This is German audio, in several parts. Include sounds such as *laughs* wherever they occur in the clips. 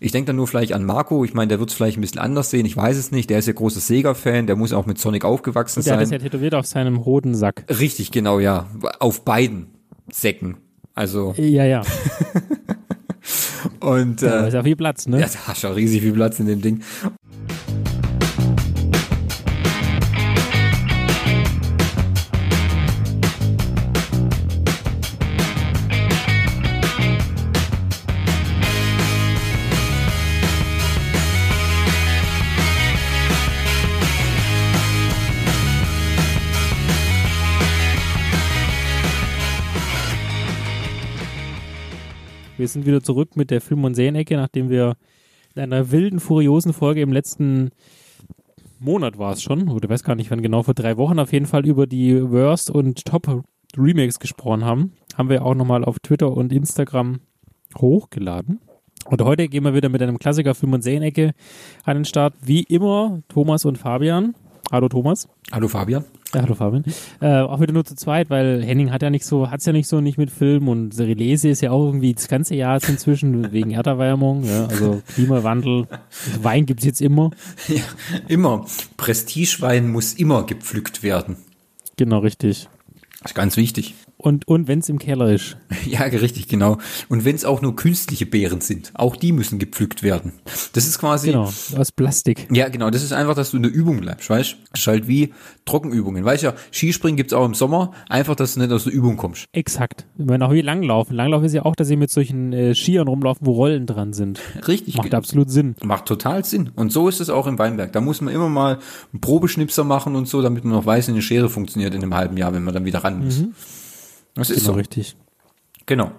Ich denke dann nur vielleicht an Marco. Ich meine, der wird es vielleicht ein bisschen anders sehen. Ich weiß es nicht. Der ist ja großer Sega-Fan. Der muss auch mit Sonic aufgewachsen der sein. hat es ja tätowiert auf seinem roten Sack. Richtig, genau, ja. Auf beiden Säcken. Also, Ja, ja. *laughs* und Da äh, ist ja viel Platz, ne? ja, da du auch riesig viel Platz in dem Ding. Wir sind wieder zurück mit der Film- und Serienecke, nachdem wir in einer wilden, furiosen Folge im letzten Monat war es schon, oder weiß gar nicht wann genau, vor drei Wochen auf jeden Fall über die Worst und Top Remakes gesprochen haben. Haben wir auch nochmal auf Twitter und Instagram hochgeladen. Und heute gehen wir wieder mit einem Klassiker Film- und Serienecke an den Start. Wie immer Thomas und Fabian. Hallo Thomas. Hallo Fabian. Ja, hallo Fabian. Äh, auch wieder nur zu zweit, weil Henning hat ja nicht so, hat's ja nicht so nicht mit Film und Relese ist ja auch irgendwie das ganze Jahr jetzt inzwischen *laughs* wegen Erderwärmung, ja, also Klimawandel. Wein gibt's jetzt immer. Ja, immer. Prestigewein muss immer gepflückt werden. Genau, richtig. Das ist ganz wichtig. Und, und wenn's im Keller ist. *laughs* Ja, richtig, genau. Und wenn es auch nur künstliche Beeren sind, auch die müssen gepflückt werden. Das ist quasi. Genau, aus Plastik. Ja, genau. Das ist einfach, dass du in der Übung bleibst, weißt du? Ist halt wie Trockenübungen. Weißt du ja, Skispringen gibt's auch im Sommer. Einfach, dass du nicht aus der Übung kommst. Exakt. Ich meine, auch wie Langlaufen. Langlauf ist ja auch, dass sie mit solchen äh, Skiern rumlaufen, wo Rollen dran sind. Richtig. Macht absolut Sinn. Macht total Sinn. Und so ist es auch im Weinberg. Da muss man immer mal einen Probeschnipser machen und so, damit man noch weiß, wie eine Schere funktioniert in einem halben Jahr, wenn man dann wieder ran muss. Das ist Genau, so. richtig. Genau.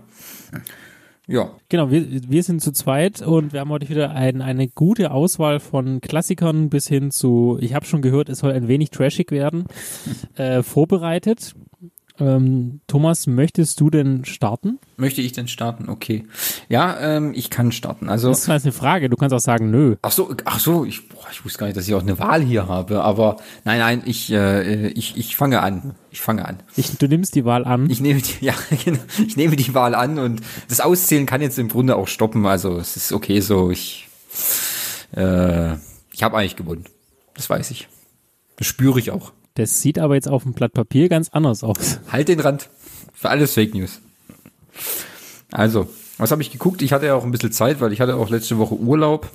Ja. Genau, wir, wir sind zu zweit und wir haben heute wieder ein, eine gute Auswahl von Klassikern bis hin zu, ich habe schon gehört, es soll ein wenig trashig werden, *laughs* äh, vorbereitet. Ähm, Thomas, möchtest du denn starten? Möchte ich denn starten? Okay. Ja, ähm, ich kann starten. Also. Das ist jetzt eine Frage, du kannst auch sagen, nö. Ach so, ach so, ich, boah, ich wusste gar nicht, dass ich auch eine Wahl hier habe, aber nein, nein, ich, äh, ich, ich fange an. Ich fange an. Ich, du nimmst die Wahl an. Ich nehme die, *laughs* ja, genau, ich nehme die Wahl an und das Auszählen kann jetzt im Grunde auch stoppen. Also es ist okay so. Ich, äh, ich habe eigentlich gewonnen. Das weiß ich. Das spüre ich auch. Das sieht aber jetzt auf dem Blatt Papier ganz anders aus. Halt den Rand. Für alles Fake News. Also, was habe ich geguckt? Ich hatte ja auch ein bisschen Zeit, weil ich hatte auch letzte Woche Urlaub.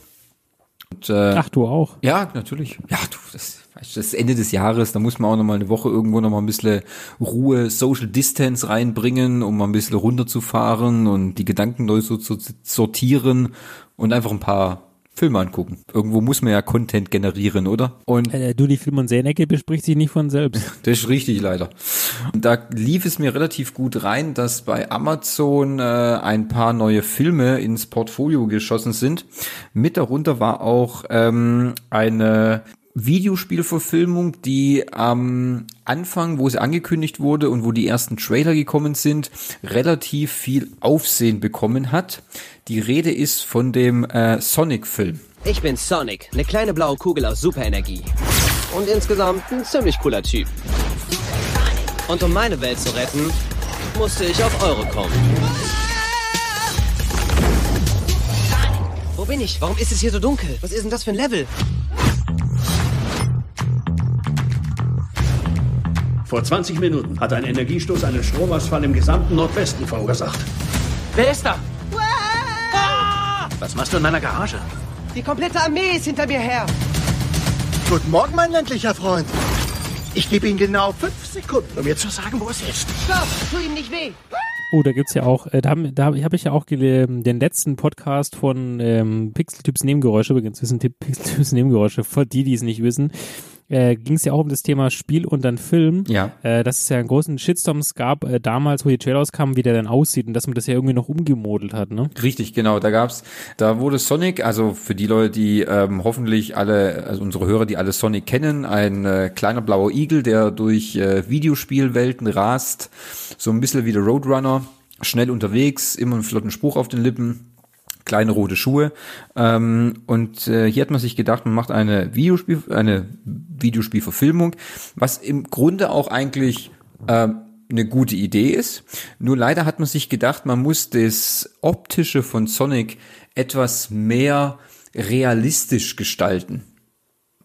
Und, äh, Ach, du auch. Ja, natürlich. Ja, du, das, das ist Ende des Jahres, da muss man auch noch mal eine Woche irgendwo noch mal ein bisschen Ruhe, Social Distance reinbringen, um mal ein bisschen runterzufahren und die Gedanken neu so zu sortieren und einfach ein paar Filme angucken. Irgendwo muss man ja Content generieren, oder? Und Äh, du, die Film- und Serienecke bespricht sich nicht von selbst. *laughs* das ist richtig leider. Und da lief es mir relativ gut rein, dass bei Amazon äh, ein paar neue Filme ins Portfolio geschossen sind. Mit darunter war auch ähm, eine Videospielverfilmung, die am Anfang, wo sie angekündigt wurde und wo die ersten Trailer gekommen sind, relativ viel Aufsehen bekommen hat. Die Rede ist von dem äh, Sonic-Film. Ich bin Sonic, eine kleine blaue Kugel aus Superenergie. Und insgesamt ein ziemlich cooler Typ. Und um meine Welt zu retten, musste ich auf Euro kommen. Wo bin ich? Warum ist es hier so dunkel? Was ist denn das für ein Level? Vor 20 Minuten hat ein Energiestoß einen Stromausfall im gesamten Nordwesten verursacht. Wer ist da? Was machst du in meiner Garage? Die komplette Armee ist hinter mir her. Guten Morgen, mein ländlicher Freund. Ich gebe Ihnen genau fünf Sekunden, um mir zu sagen, wo es ist. Stopp, tu ihm nicht weh. Oh, da gibt's ja auch, äh, da, da habe hab ich ja auch gele- den letzten Podcast von ähm, Pixeltyps Nebengeräusche, übrigens, die *laughs* Pixeltyps Nebengeräusche, für die, die es nicht wissen, äh, ging es ja auch um das Thema Spiel und dann Film. Ja. Äh, dass es ja einen großen Shitstorms gab, äh, damals, wo die Trailer rauskamen, wie der dann aussieht und dass man das ja irgendwie noch umgemodelt hat, ne? Richtig, genau. Da gab's, da wurde Sonic, also für die Leute, die ähm, hoffentlich alle, also unsere Hörer, die alle Sonic kennen, ein äh, kleiner blauer Igel, der durch äh, Videospielwelten rast, so ein bisschen wie der Roadrunner, schnell unterwegs, immer einen flotten Spruch auf den Lippen. Kleine rote Schuhe. Ähm, und äh, hier hat man sich gedacht, man macht eine Videospiel, eine Videospielverfilmung, was im Grunde auch eigentlich ähm, eine gute Idee ist. Nur leider hat man sich gedacht, man muss das optische von Sonic etwas mehr realistisch gestalten.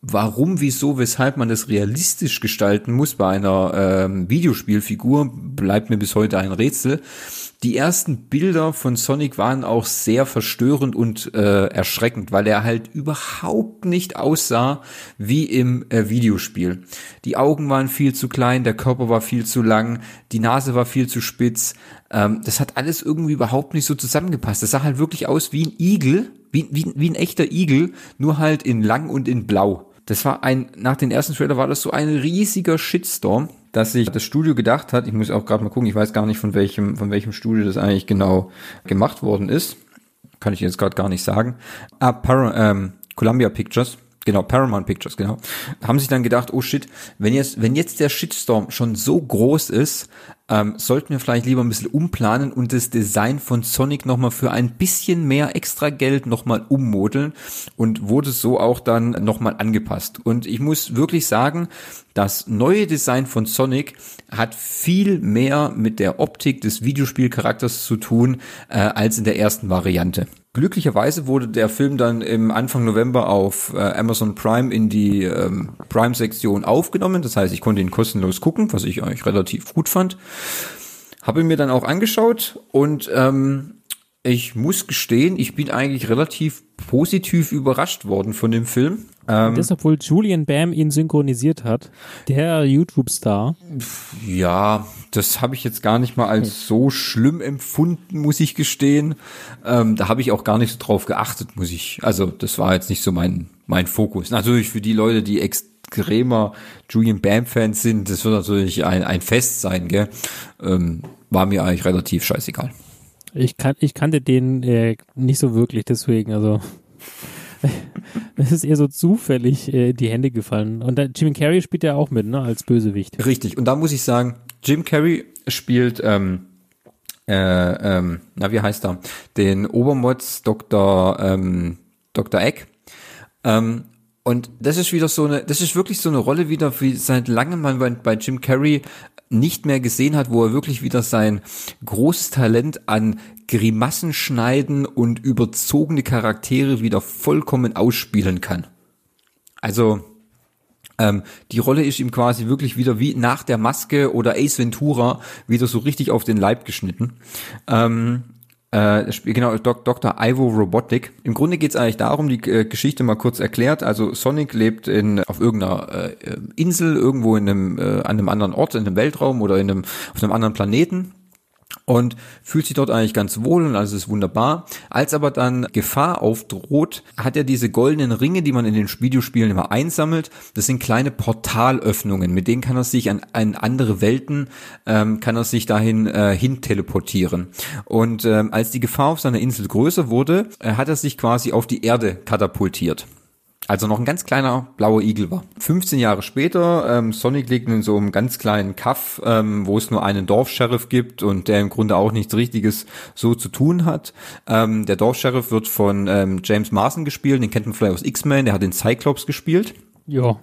Warum, wieso, weshalb man das realistisch gestalten muss bei einer ähm, Videospielfigur, bleibt mir bis heute ein Rätsel. Die ersten Bilder von Sonic waren auch sehr verstörend und äh, erschreckend, weil er halt überhaupt nicht aussah wie im äh, Videospiel. Die Augen waren viel zu klein, der Körper war viel zu lang, die Nase war viel zu spitz. Ähm, das hat alles irgendwie überhaupt nicht so zusammengepasst. Das sah halt wirklich aus wie ein Igel, wie, wie, wie ein echter Igel, nur halt in lang und in blau. Das war ein, nach den ersten Trailer war das so ein riesiger Shitstorm, dass sich das Studio gedacht hat, ich muss auch gerade mal gucken, ich weiß gar nicht von welchem, von welchem Studio das eigentlich genau gemacht worden ist. Kann ich jetzt gerade gar nicht sagen. Ah, Para, ähm, Columbia Pictures. Genau, Paramount Pictures, genau. Haben sich dann gedacht, oh shit, wenn jetzt, wenn jetzt der Shitstorm schon so groß ist, ähm, sollten wir vielleicht lieber ein bisschen umplanen und das Design von Sonic nochmal für ein bisschen mehr extra Geld nochmal ummodeln und wurde so auch dann nochmal angepasst. Und ich muss wirklich sagen, das neue Design von Sonic hat viel mehr mit der Optik des Videospielcharakters zu tun äh, als in der ersten Variante. Glücklicherweise wurde der Film dann im Anfang November auf äh, Amazon Prime in die ähm, Prime-Sektion aufgenommen. Das heißt, ich konnte ihn kostenlos gucken, was ich eigentlich relativ gut fand. Habe mir dann auch angeschaut und ähm, ich muss gestehen, ich bin eigentlich relativ positiv überrascht worden von dem Film. Ähm, das, obwohl Julian Bam ihn synchronisiert hat, der YouTube-Star. Ja, das habe ich jetzt gar nicht mal als so schlimm empfunden, muss ich gestehen. Ähm, da habe ich auch gar nicht so drauf geachtet, muss ich. Also das war jetzt nicht so mein mein Fokus. Natürlich für die Leute, die extremer Julian Bam-Fans sind, das wird natürlich ein ein Fest sein, gell? Ähm, war mir eigentlich relativ scheißegal. Ich, kan ich kannte den äh, nicht so wirklich, deswegen, also *laughs* es ist eher so zufällig äh, die Hände gefallen. Und da, Jim Carrey spielt ja auch mit, ne, als Bösewicht. Richtig. Und da muss ich sagen, Jim Carrey spielt, ähm, äh, ähm, na, wie heißt er? Den Obermods Dr. Ähm, Dr. Egg. Ähm, und das ist wieder so eine, das ist wirklich so eine Rolle wieder, wie seit langem man bei, Jim Carrey nicht mehr gesehen hat, wo er wirklich wieder sein großes Talent an Grimassen schneiden und überzogene Charaktere wieder vollkommen ausspielen kann. Also ähm, die Rolle ist ihm quasi wirklich wieder wie nach der Maske oder Ace Ventura wieder so richtig auf den Leib geschnitten. Ähm, äh, genau, Dok Dr. Ivo Robotic. Im Grunde geht es eigentlich darum, die äh, Geschichte mal kurz erklärt. Also Sonic lebt in auf irgendeiner äh, Insel, irgendwo in einem, äh, an einem anderen Ort, in einem Weltraum oder in einem, auf einem anderen Planeten und fühlt sich dort eigentlich ganz wohl und alles ist wunderbar. Als aber dann Gefahr aufdroht, hat er diese goldenen Ringe, die man in den Videospielen immer einsammelt. Das sind kleine Portalöffnungen, mit denen kann er sich an, an andere Welten, ähm, kann er sich dahin äh, hin teleportieren. Und ähm, als die Gefahr auf seiner Insel größer wurde, äh, hat er sich quasi auf die Erde katapultiert also noch ein ganz kleiner blauer Igel war. 15 Jahre später, ähm, Sonic liegt in so einem ganz kleinen Kaff, ähm, wo es nur einen Dorfsheriff gibt und der im Grunde auch nichts Richtiges so zu tun hat. Ähm, der Dorfsheriff wird von ähm, James Marsden gespielt, den kennt man vielleicht aus X-Men, der hat den Cyclops gespielt. Ja.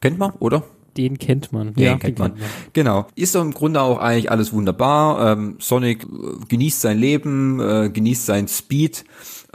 Kennt man, oder? Den kennt man. Den ja, kennt, man. kennt man. Genau. Ist im Grunde auch eigentlich alles wunderbar. Ähm, Sonic äh, genießt sein Leben, äh, genießt sein Speed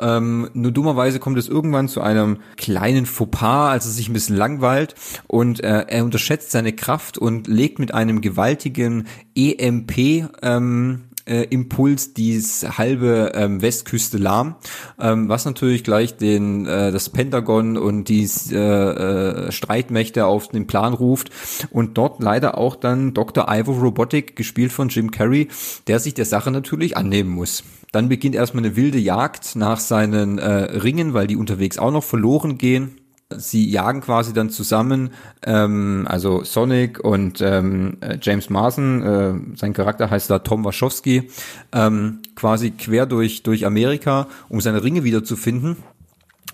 ähm, nur dummerweise kommt es irgendwann zu einem kleinen Fauxpas, als er sich ein bisschen langweilt und äh, er unterschätzt seine Kraft und legt mit einem gewaltigen EMP ähm, äh, Impuls dies halbe ähm, Westküste lahm, ähm, was natürlich gleich den äh, das Pentagon und die äh, äh, Streitmächte auf den Plan ruft und dort leider auch dann Dr. Ivo Robotic gespielt von Jim Carrey, der sich der Sache natürlich annehmen muss. Dann beginnt erstmal eine wilde Jagd nach seinen äh, Ringen, weil die unterwegs auch noch verloren gehen. Sie jagen quasi dann zusammen, ähm, also Sonic und ähm, äh, James Marsden, äh, sein Charakter heißt da Tom Wachowski, ähm, quasi quer durch, durch Amerika, um seine Ringe wiederzufinden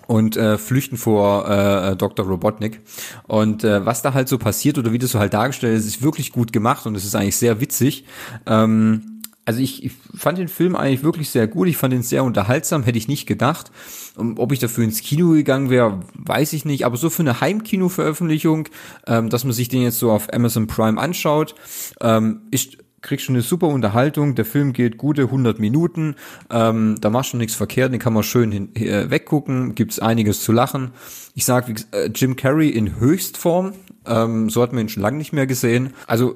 und äh, flüchten vor äh, Dr. Robotnik. Und äh, was da halt so passiert oder wie das so halt dargestellt ist, ist wirklich gut gemacht und es ist eigentlich sehr witzig. Ähm, also ich, ich fand den Film eigentlich wirklich sehr gut. Ich fand ihn sehr unterhaltsam, hätte ich nicht gedacht. Und ob ich dafür ins Kino gegangen wäre, weiß ich nicht. Aber so für eine Heimkino-Veröffentlichung, ähm, dass man sich den jetzt so auf Amazon Prime anschaut, ähm, ist kriegst du eine super Unterhaltung. Der Film geht gute 100 Minuten. Ähm, da machst du nichts verkehrt, den kann man schön hin, äh, weggucken. Gibt's einiges zu lachen. Ich sag, wie, äh, Jim Carrey in Höchstform. Ähm, so hat man ihn schon lange nicht mehr gesehen. Also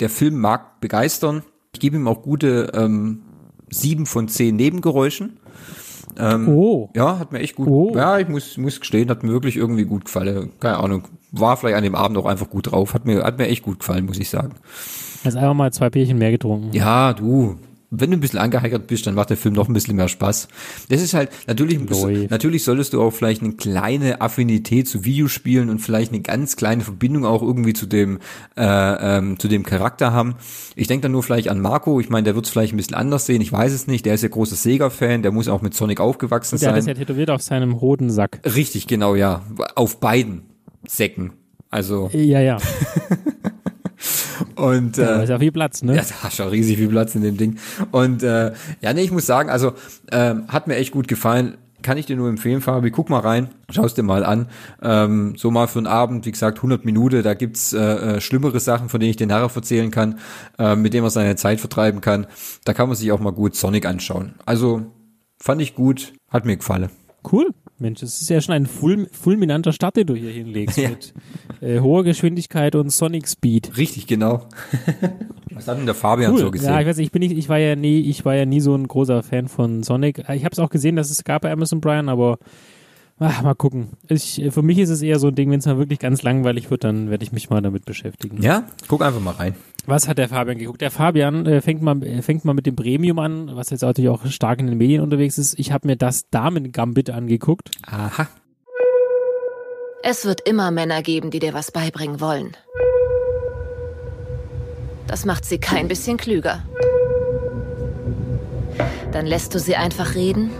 der Film mag begeistern. Ich gebe ihm auch gute ähm, sieben von zehn Nebengeräuschen. Ähm, Oh. Ja, hat mir echt gut. Oh. Ja, ich muss, muss gestehen, hat mir wirklich irgendwie gut gefallen. Keine Ahnung. War vielleicht an dem Abend auch einfach gut drauf. Hat mir, hat mir echt gut gefallen, muss ich sagen. Jetzt einfach mal zwei Bierchen mehr getrunken. Ja, du. Wenn du ein bisschen angeheiratet bist, dann macht der Film noch ein bisschen mehr Spaß. Das ist halt, natürlich, natürlich solltest du auch vielleicht eine kleine Affinität zu Videospielen und vielleicht eine ganz kleine Verbindung auch irgendwie zu dem, äh, ähm, zu dem Charakter haben. Ich denke dann nur vielleicht an Marco. Ich meine, der wird es vielleicht ein bisschen anders sehen. Ich weiß es nicht. Der ist ja großer Sega-Fan. Der muss auch mit Sonic aufgewachsen Der hat das sein. ja tätowiert auf seinem Hodensack. Richtig, genau, ja. Auf beiden Säcken. Also, Ja, ja. *laughs* und, Da äh, ist ja viel Platz, ne? *laughs* Ja, da du auch riesig viel Platz in dem Ding. Und äh, ja, nee, ich muss sagen, also ähm, hat mir echt gut gefallen. Kann ich dir nur empfehlen, Fabi, guck mal rein, schaust dir mal an. Ähm, so mal für einen Abend, wie gesagt, 100 Minuten, da gibt's äh, äh, schlimmere Sachen, von denen ich dir nachher erzählen kann, äh, mit denen man seine Zeit vertreiben kann. Da kann man sich auch mal gut Sonic anschauen. Also fand ich gut, hat mir gefallen. Cool. Mensch, das ist ja schon ein fulm fulminanter Start, den du hier hinlegst. *laughs* Ja. Mit äh, hoher Geschwindigkeit und Sonic Speed. Richtig, genau. *laughs* Was hat denn der Fabian so gesehen? Ja, ich weiß nicht, ich bin nicht, ich war ja nie, ich war ja nie so ein großer Fan von Sonic. Ich habe es auch gesehen, dass es gab bei Amazon Brian, aber ach, mal gucken. Ich, für mich ist es eher so ein Ding, wenn es mal wirklich ganz langweilig wird, dann werde ich mich mal damit beschäftigen. ja, guck einfach mal rein. Was hat der Fabian geguckt? Der Fabian äh, fängt mal äh, fängt mal mit dem Premium an, was jetzt natürlich auch stark in den Medien unterwegs ist. Ich habe mir das Damen Gambit angeguckt. Aha. Es wird immer Männer geben, die dir was beibringen wollen. Das macht sie kein bisschen klüger. Dann lässt du sie einfach reden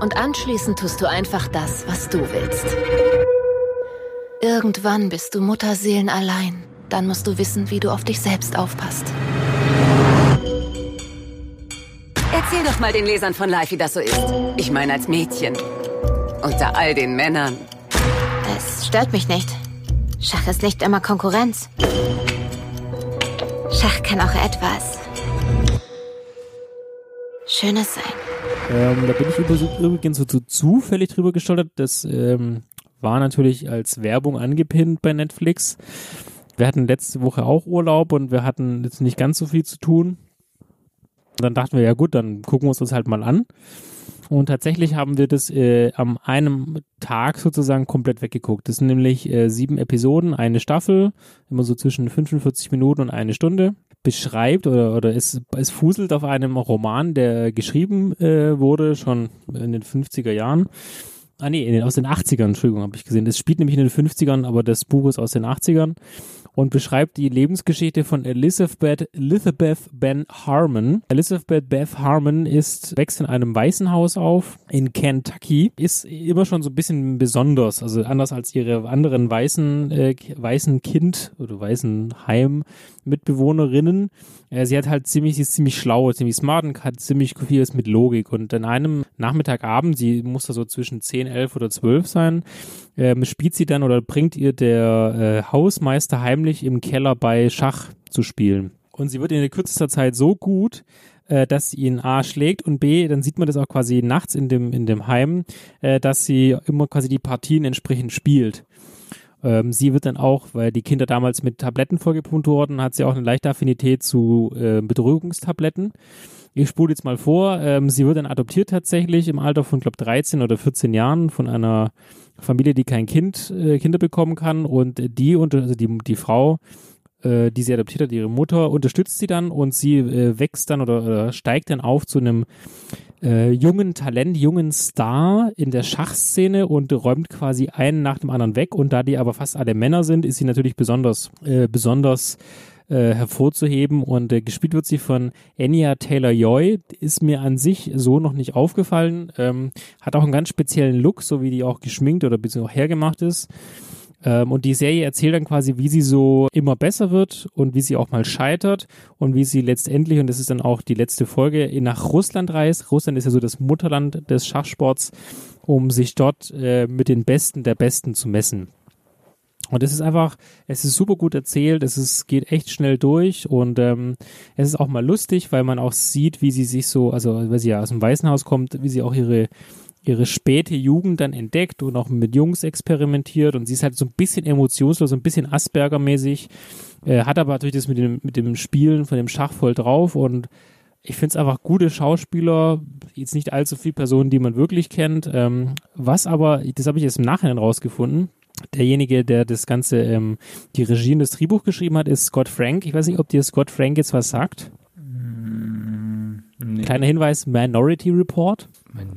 und anschließend tust du einfach das, was du willst. Irgendwann bist du Mutterseelen allein. Dann musst du wissen, wie du auf dich selbst aufpasst. Erzähl doch mal den Lesern von Life, wie das so ist. Ich meine als Mädchen. Unter all den Männern. Es stört mich nicht. Schach ist nicht immer Konkurrenz. Schach kann auch etwas Schönes sein. Ähm, da bin ich über, übrigens so, so zufällig drüber gestolpert. Das ähm, war natürlich als Werbung angepinnt bei Netflix. Wir hatten letzte Woche auch Urlaub und wir hatten jetzt nicht ganz so viel zu tun. Und dann dachten wir, ja gut, dann gucken wir uns das halt mal an. Und tatsächlich haben wir das äh, am einem Tag sozusagen komplett weggeguckt. Das sind nämlich äh, sieben Episoden, eine Staffel, immer so zwischen 45 Minuten und eine Stunde. Beschreibt oder, oder es, es fuselt auf einem Roman, der geschrieben äh, wurde, schon in den 50er Jahren. Ah nee, aus den 80ern, Entschuldigung, habe ich gesehen. Das spielt nämlich in den 50ern, aber das Buch ist aus den 80ern und beschreibt die Lebensgeschichte von Elizabeth, Elizabeth Ben Harmon. Elizabeth Beth Harmon ist, wächst in einem Waisenhaus auf in Kentucky, ist immer schon so ein bisschen besonders, also anders als ihre anderen weißen, äh, weißen Kind oder weißen Heim Mitbewohnerinnen. Äh, sie hat halt ziemlich, sie ist ziemlich schlau, ziemlich smart und hat ziemlich vieles mit Logik. Und an einem Nachmittagabend, sie muss da so zwischen 10, 11 oder 12 sein, ähm, spielt sie dann oder bringt ihr der äh, Hausmeister heimlich im Keller bei Schach zu spielen. Und sie wird in der kürzester Zeit so gut, äh, dass sie ihn A schlägt und B, dann sieht man das auch quasi nachts in dem, in dem Heim, äh, dass sie immer quasi die Partien entsprechend spielt. Ähm, sie wird dann auch, weil die Kinder damals mit Tabletten vollgepumpt wurden, hat sie auch eine leichte Affinität zu äh, Beruhigungstabletten. Ich spule jetzt mal vor, ähm, sie wird dann adoptiert tatsächlich im Alter von, glaube 13 oder 14 Jahren von einer Familie, die kein Kind, äh, Kinder bekommen kann und die, unter, also die, die Frau, äh, die sie adoptiert hat, ihre Mutter, unterstützt sie dann und sie äh, wächst dann oder, oder steigt dann auf zu einem äh, jungen Talent, jungen Star in der Schachszene und räumt quasi einen nach dem anderen weg. Und da die aber fast alle Männer sind, ist sie natürlich besonders, äh, besonders äh, hervorzuheben. Und äh, gespielt wird sie von Anya Taylor-Joy. Ist mir an sich so noch nicht aufgefallen. Ähm, hat auch einen ganz speziellen Look, so wie die auch geschminkt oder auch hergemacht ist. Ähm, und die Serie erzählt dann quasi, wie sie so immer besser wird und wie sie auch mal scheitert und wie sie letztendlich, und das ist dann auch die letzte Folge, nach Russland reist. Russland ist ja so das Mutterland des Schachsports, um sich dort äh, mit den Besten der Besten zu messen. Und es ist einfach, es ist super gut erzählt, es ist, geht echt schnell durch und ähm, es ist auch mal lustig, weil man auch sieht, wie sie sich so, also weil sie ja aus dem Waisenhaus kommt, wie sie auch ihre ihre späte Jugend dann entdeckt und auch mit Jungs experimentiert und sie ist halt so ein bisschen emotionslos, so ein bisschen Asperger-mäßig, äh, hat aber natürlich das mit dem, mit dem Spielen von dem Schach voll drauf und ich finde es einfach gute Schauspieler, jetzt nicht allzu viele Personen, die man wirklich kennt. Ähm, was aber, das habe ich jetzt im Nachhinein rausgefunden, derjenige, der das Ganze, ähm, die Regie und das Drehbuch geschrieben hat, ist Scott Frank. Ich weiß nicht, ob dir Scott Frank jetzt was sagt. Nee. Kleiner Hinweis, Minority Report.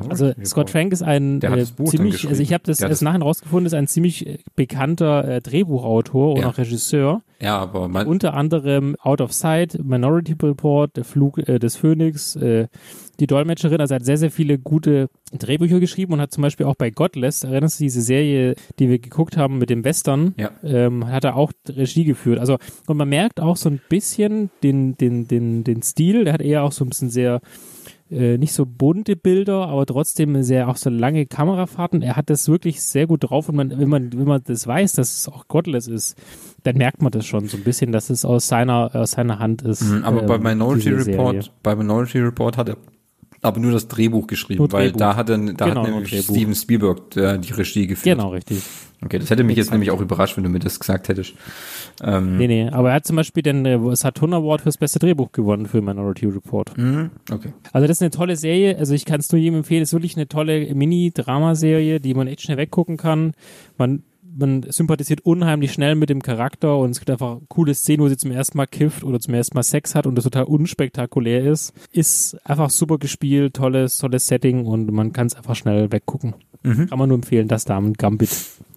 Also. Scott Frank ist ein äh, ziemlich, also ich habe das erst nachher rausgefunden, ist ein ziemlich bekannter äh, Drehbuchautor und Ja. auch Regisseur. Ja, aber man, Unter anderem Out of Sight, Minority Report, Der Flug äh, des Phönix, äh, die Dolmetscherin, also er hat sehr, sehr viele gute Drehbücher geschrieben und hat zum Beispiel auch bei Godless, erinnerst du diese Serie, die wir geguckt haben mit dem Western, Ja. ähm, hat er auch Regie geführt. Also, und man merkt auch so ein bisschen den, den, den, den Stil, der hat eher auch so ein bisschen sehr äh, nicht so bunte Bilder, aber trotzdem sehr auch so lange Kamerafahrten. Er hat das wirklich sehr gut drauf und man, wenn man, wenn man das weiß, dass es auch Godless ist, dann merkt man das schon so ein bisschen, dass es aus seiner, aus seiner Hand ist. Mhm, aber bei ähm, Minority diese Serie. Report, bei Minority Report hat er aber nur das Drehbuch geschrieben, Nur weil Drehbuch. da hat er, da Genau, hat nämlich Drehbuch. Steven Spielberg äh, die Regie geführt. Genau, richtig. Okay, das hätte mich jetzt nämlich auch überrascht, wenn du mir das gesagt hättest. Ähm, Nee, nee, aber er hat zum Beispiel den äh, Saturn Award fürs beste Drehbuch gewonnen für Minority Report. mhm, okay. Also das ist eine tolle Serie, also ich kann es nur jedem empfehlen, es ist wirklich eine tolle Mini-Dramaserie, die man echt schnell weggucken kann. Man, man sympathisiert unheimlich schnell mit dem Charakter und es gibt einfach coole Szenen, wo sie zum ersten Mal kifft oder zum ersten Mal Sex hat und das total unspektakulär ist. Ist einfach super gespielt, tolles, tolles Setting und man kann es einfach schnell weggucken. Kann man nur empfehlen, das Damen Gambit.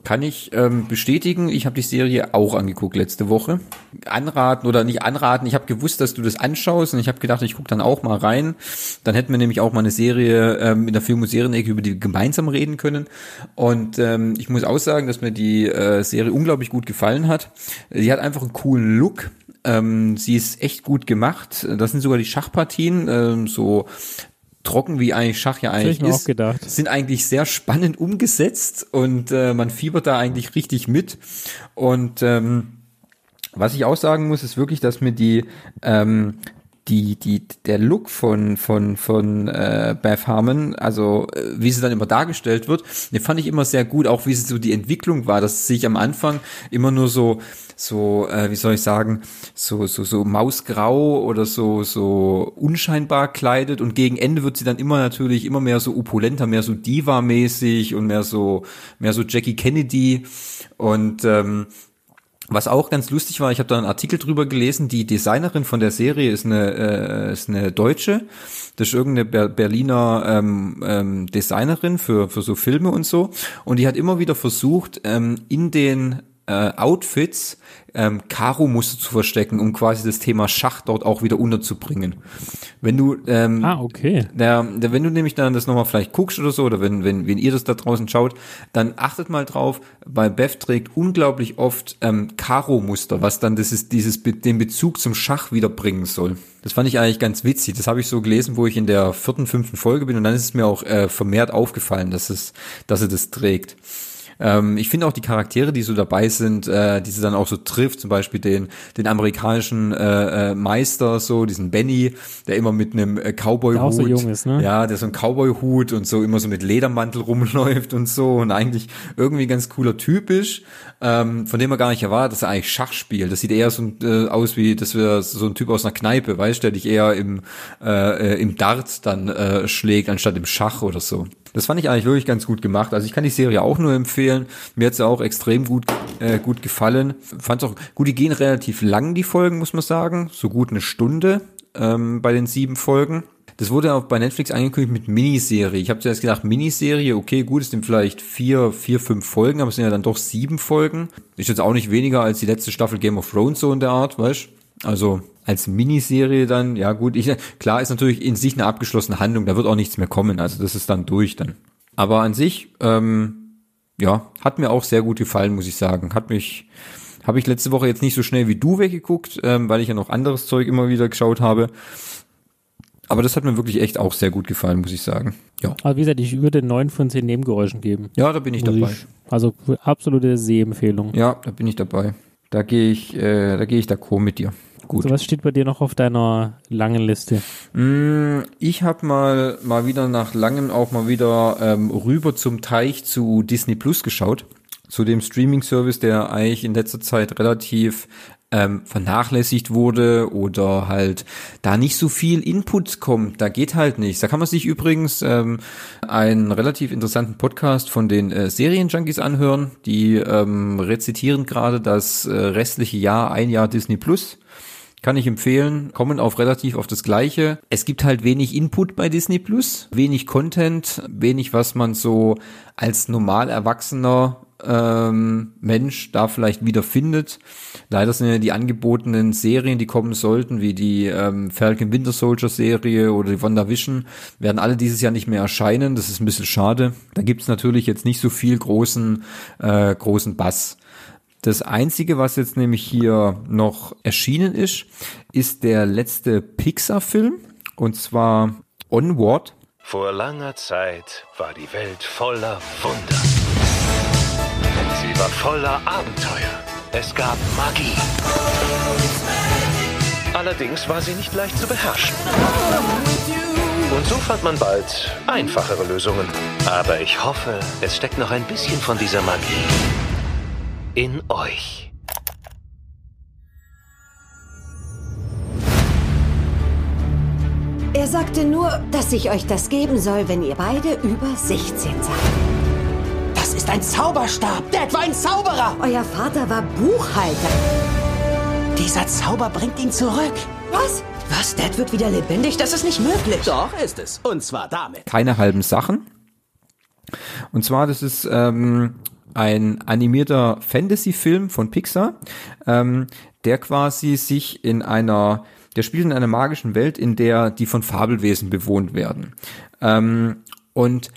Kann ich ähm, bestätigen, ich habe die Serie auch angeguckt letzte Woche. Anraten oder nicht anraten, ich habe gewusst, dass du das anschaust und ich habe gedacht, ich gucke dann auch mal rein. Dann hätten wir nämlich auch mal eine Serie ähm, in der Film- und Serienecke, über die wir gemeinsam reden können. Und ähm, ich muss auch sagen, dass mir die äh, Serie unglaublich gut gefallen hat. Die hat einfach einen coolen Look. Ähm, sie ist echt gut gemacht. Das sind sogar die Schachpartien, ähm, so trocken wie eigentlich Schach ja eigentlich ist, gedacht. sind eigentlich sehr spannend umgesetzt und äh, man fiebert da eigentlich richtig mit. Und ähm, was ich auch sagen muss, ist wirklich, dass mir die ähm, die die der Look von von von äh, Beth Harmon, also äh, wie sie dann immer dargestellt wird, den fand ich immer sehr gut, auch wie sie so die Entwicklung war, dass sie sich am Anfang immer nur so so äh, wie soll ich sagen, so so so mausgrau oder so so unscheinbar kleidet und gegen Ende wird sie dann immer natürlich immer mehr so opulenter, mehr so Diva-mäßig und mehr so mehr so Jackie Kennedy und ähm, was auch ganz lustig war, ich habe da einen Artikel drüber gelesen, die Designerin von der Serie ist eine, äh, ist eine Deutsche, das ist irgendeine Ber Berliner ähm, ähm, Designerin für, für so Filme und so. Und die hat immer wieder versucht, ähm, in den äh, Outfits ähm, Karo-Muster zu verstecken, um quasi das Thema Schach dort auch wieder unterzubringen. Wenn du ähm, Ah, okay. der, der, wenn du nämlich dann das nochmal vielleicht guckst oder so, oder wenn, wenn, wenn ihr das da draußen schaut, dann achtet mal drauf, weil Beth trägt unglaublich oft ähm, Karo-Muster, was dann das ist, dieses, den Bezug zum Schach wiederbringen soll. Das fand ich eigentlich ganz witzig. Das habe ich so gelesen, wo ich in der vierten, fünften Folge bin und dann ist es mir auch äh, vermehrt aufgefallen, dass es, dass er das trägt. Ähm, ich finde auch die Charaktere, die so dabei sind, äh, die sie dann auch so trifft, zum Beispiel den, den amerikanischen äh, äh, Meister, so, diesen Benny, der immer mit einem äh, Cowboy-Hut, so jung ist, ne? ja, der so ein Cowboy-Hut und so immer so mit Ledermantel rumläuft und so und eigentlich irgendwie ganz cooler Typ ist, ähm, von dem man gar nicht erwartet, dass er eigentlich Schach spielt. Das sieht eher so äh, aus wie, das wäre so ein Typ aus einer Kneipe, weißt du, der dich eher im, äh, äh, im Dart dann äh, schlägt, anstatt im Schach oder so. Das fand ich eigentlich wirklich ganz gut gemacht. Also ich kann die Serie auch nur empfehlen. Mir hat sie auch extrem gut, äh, gut gefallen. Fand's auch gut, die gehen relativ lang, die Folgen, muss man sagen. So gut eine Stunde ähm, bei den sieben Folgen. Das wurde auch bei Netflix angekündigt mit Miniserie. Ich habe zuerst gedacht, Miniserie, okay, gut, es sind vielleicht vier, vier, fünf Folgen, aber es sind ja dann doch sieben Folgen. Ist jetzt auch nicht weniger als die letzte Staffel Game of Thrones so in der Art, weißt Also als Miniserie dann, ja gut, ich, klar ist natürlich in sich eine abgeschlossene Handlung, da wird auch nichts mehr kommen, also das ist dann durch dann. Aber an sich, ähm, ja, hat mir auch sehr gut gefallen, muss ich sagen. Hat mich, habe ich letzte Woche jetzt nicht so schnell wie du weggeguckt, ähm, weil ich ja noch anderes Zeug immer wieder geschaut habe. Aber das hat mir wirklich echt auch sehr gut gefallen, muss ich sagen. Ja. Also wie gesagt, ich würde neun von zehn Nebengeräuschen geben. Ja, da bin ich dabei. ich- Also absolute Sehempfehlung. Ja, da bin ich dabei. Da gehe ich, äh, da gehe ich d'accord mit dir. Gut. So, was steht bei dir noch auf deiner langen Liste? Mm, Ich habe mal mal wieder nach langem auch mal wieder ähm, rüber zum Teich zu Disney Plus geschaut, zu dem Streaming-Service, der eigentlich in letzter Zeit relativ ähm, vernachlässigt wurde oder halt da nicht so viel Input kommt, da geht halt nichts. Da kann man sich übrigens ähm, einen relativ interessanten Podcast von den äh, Serienjunkies anhören. Die ähm, rezitieren gerade das äh, restliche Jahr, ein Jahr Disney Plus. Kann ich empfehlen, kommen auf relativ auf das Gleiche. Es gibt halt wenig Input bei Disney Plus, wenig Content, wenig, was man so als normal erwachsener ähm, Mensch da vielleicht wieder findet. Leider sind ja die angebotenen Serien, die kommen sollten, wie die ähm, Falcon Winter Soldier Serie oder die WandaVision, werden alle dieses Jahr nicht mehr erscheinen. Das ist ein bisschen schade. Da gibt's natürlich jetzt nicht so viel großen, äh, großen Bass. Das einzige, was jetzt nämlich hier noch erschienen ist, ist der letzte Pixar-Film und zwar Onward. Vor langer Zeit war die Welt voller Wunder. Sie war voller Abenteuer. Es gab Magie. Allerdings war sie nicht leicht zu beherrschen. Und so fand man bald einfachere Lösungen. Aber ich hoffe, es steckt noch ein bisschen von dieser Magie in euch. Er sagte nur, dass ich euch das geben soll, wenn ihr beide über 16 seid. Das ist ein Zauberstab. Dad war ein Zauberer. Euer Vater war Buchhalter. Dieser Zauber bringt ihn zurück. Was? Was? Dad wird wieder lebendig? Das ist nicht möglich. Doch, ist es. Und zwar damit. Keine halben Sachen. Und zwar, das ist ähm, ein animierter Fantasy-Film von Pixar, ähm, der quasi sich in einer, der spielt in einer magischen Welt, in der die von Fabelwesen bewohnt werden. Ähm, und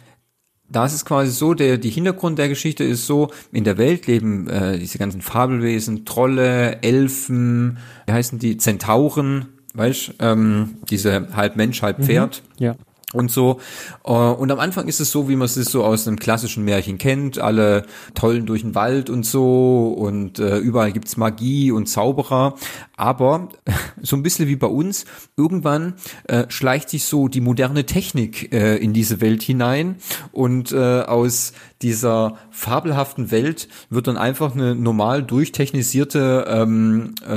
da ist es quasi so, der, die Hintergrund der Geschichte ist so, in der Welt leben äh, diese ganzen Fabelwesen, Trolle, Elfen, wie heißen die, Zentauren, weißt ähm, diese halb Mensch, halb Pferd Ja. Und so. Äh, Und am Anfang ist es so, wie man es so aus einem klassischen Märchen kennt. Alle tollen durch den Wald und so und äh, überall gibt's Magie und Zauberer. Aber *laughs* so ein bisschen wie bei uns, irgendwann äh, schleicht sich so die moderne Technik äh, in diese Welt hinein und aus dieser fabelhaften Welt wird dann einfach eine normal durchtechnisierte ähm, äh,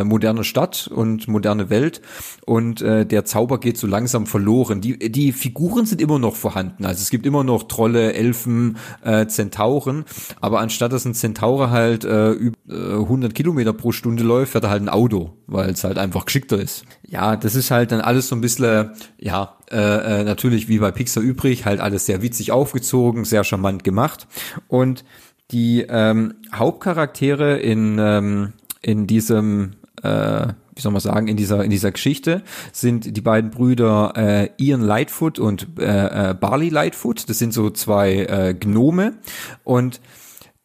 äh, moderne Stadt und moderne Welt und äh, der Zauber geht so langsam verloren. Die, die Figuren sind immer noch vorhanden, also es gibt immer noch Trolle, Elfen, äh, Zentauren, aber anstatt dass ein Zentaure halt äh, üb- äh, 100 Kilometer pro Stunde läuft, fährt er halt ein Auto, weil es halt einfach geschickter ist. Ja, das ist halt dann alles so ein bisschen, ja, äh, äh, natürlich wie bei Pixar übrig, halt alles sehr witzig aufgezogen, sehr charmant gemacht. Und die ähm, Hauptcharaktere in, ähm, in diesem, äh, wie soll man sagen, in dieser, in dieser Geschichte sind die beiden Brüder äh, Ian Lightfoot und äh, äh, Barley Lightfoot. Das sind so zwei äh, Gnome. Und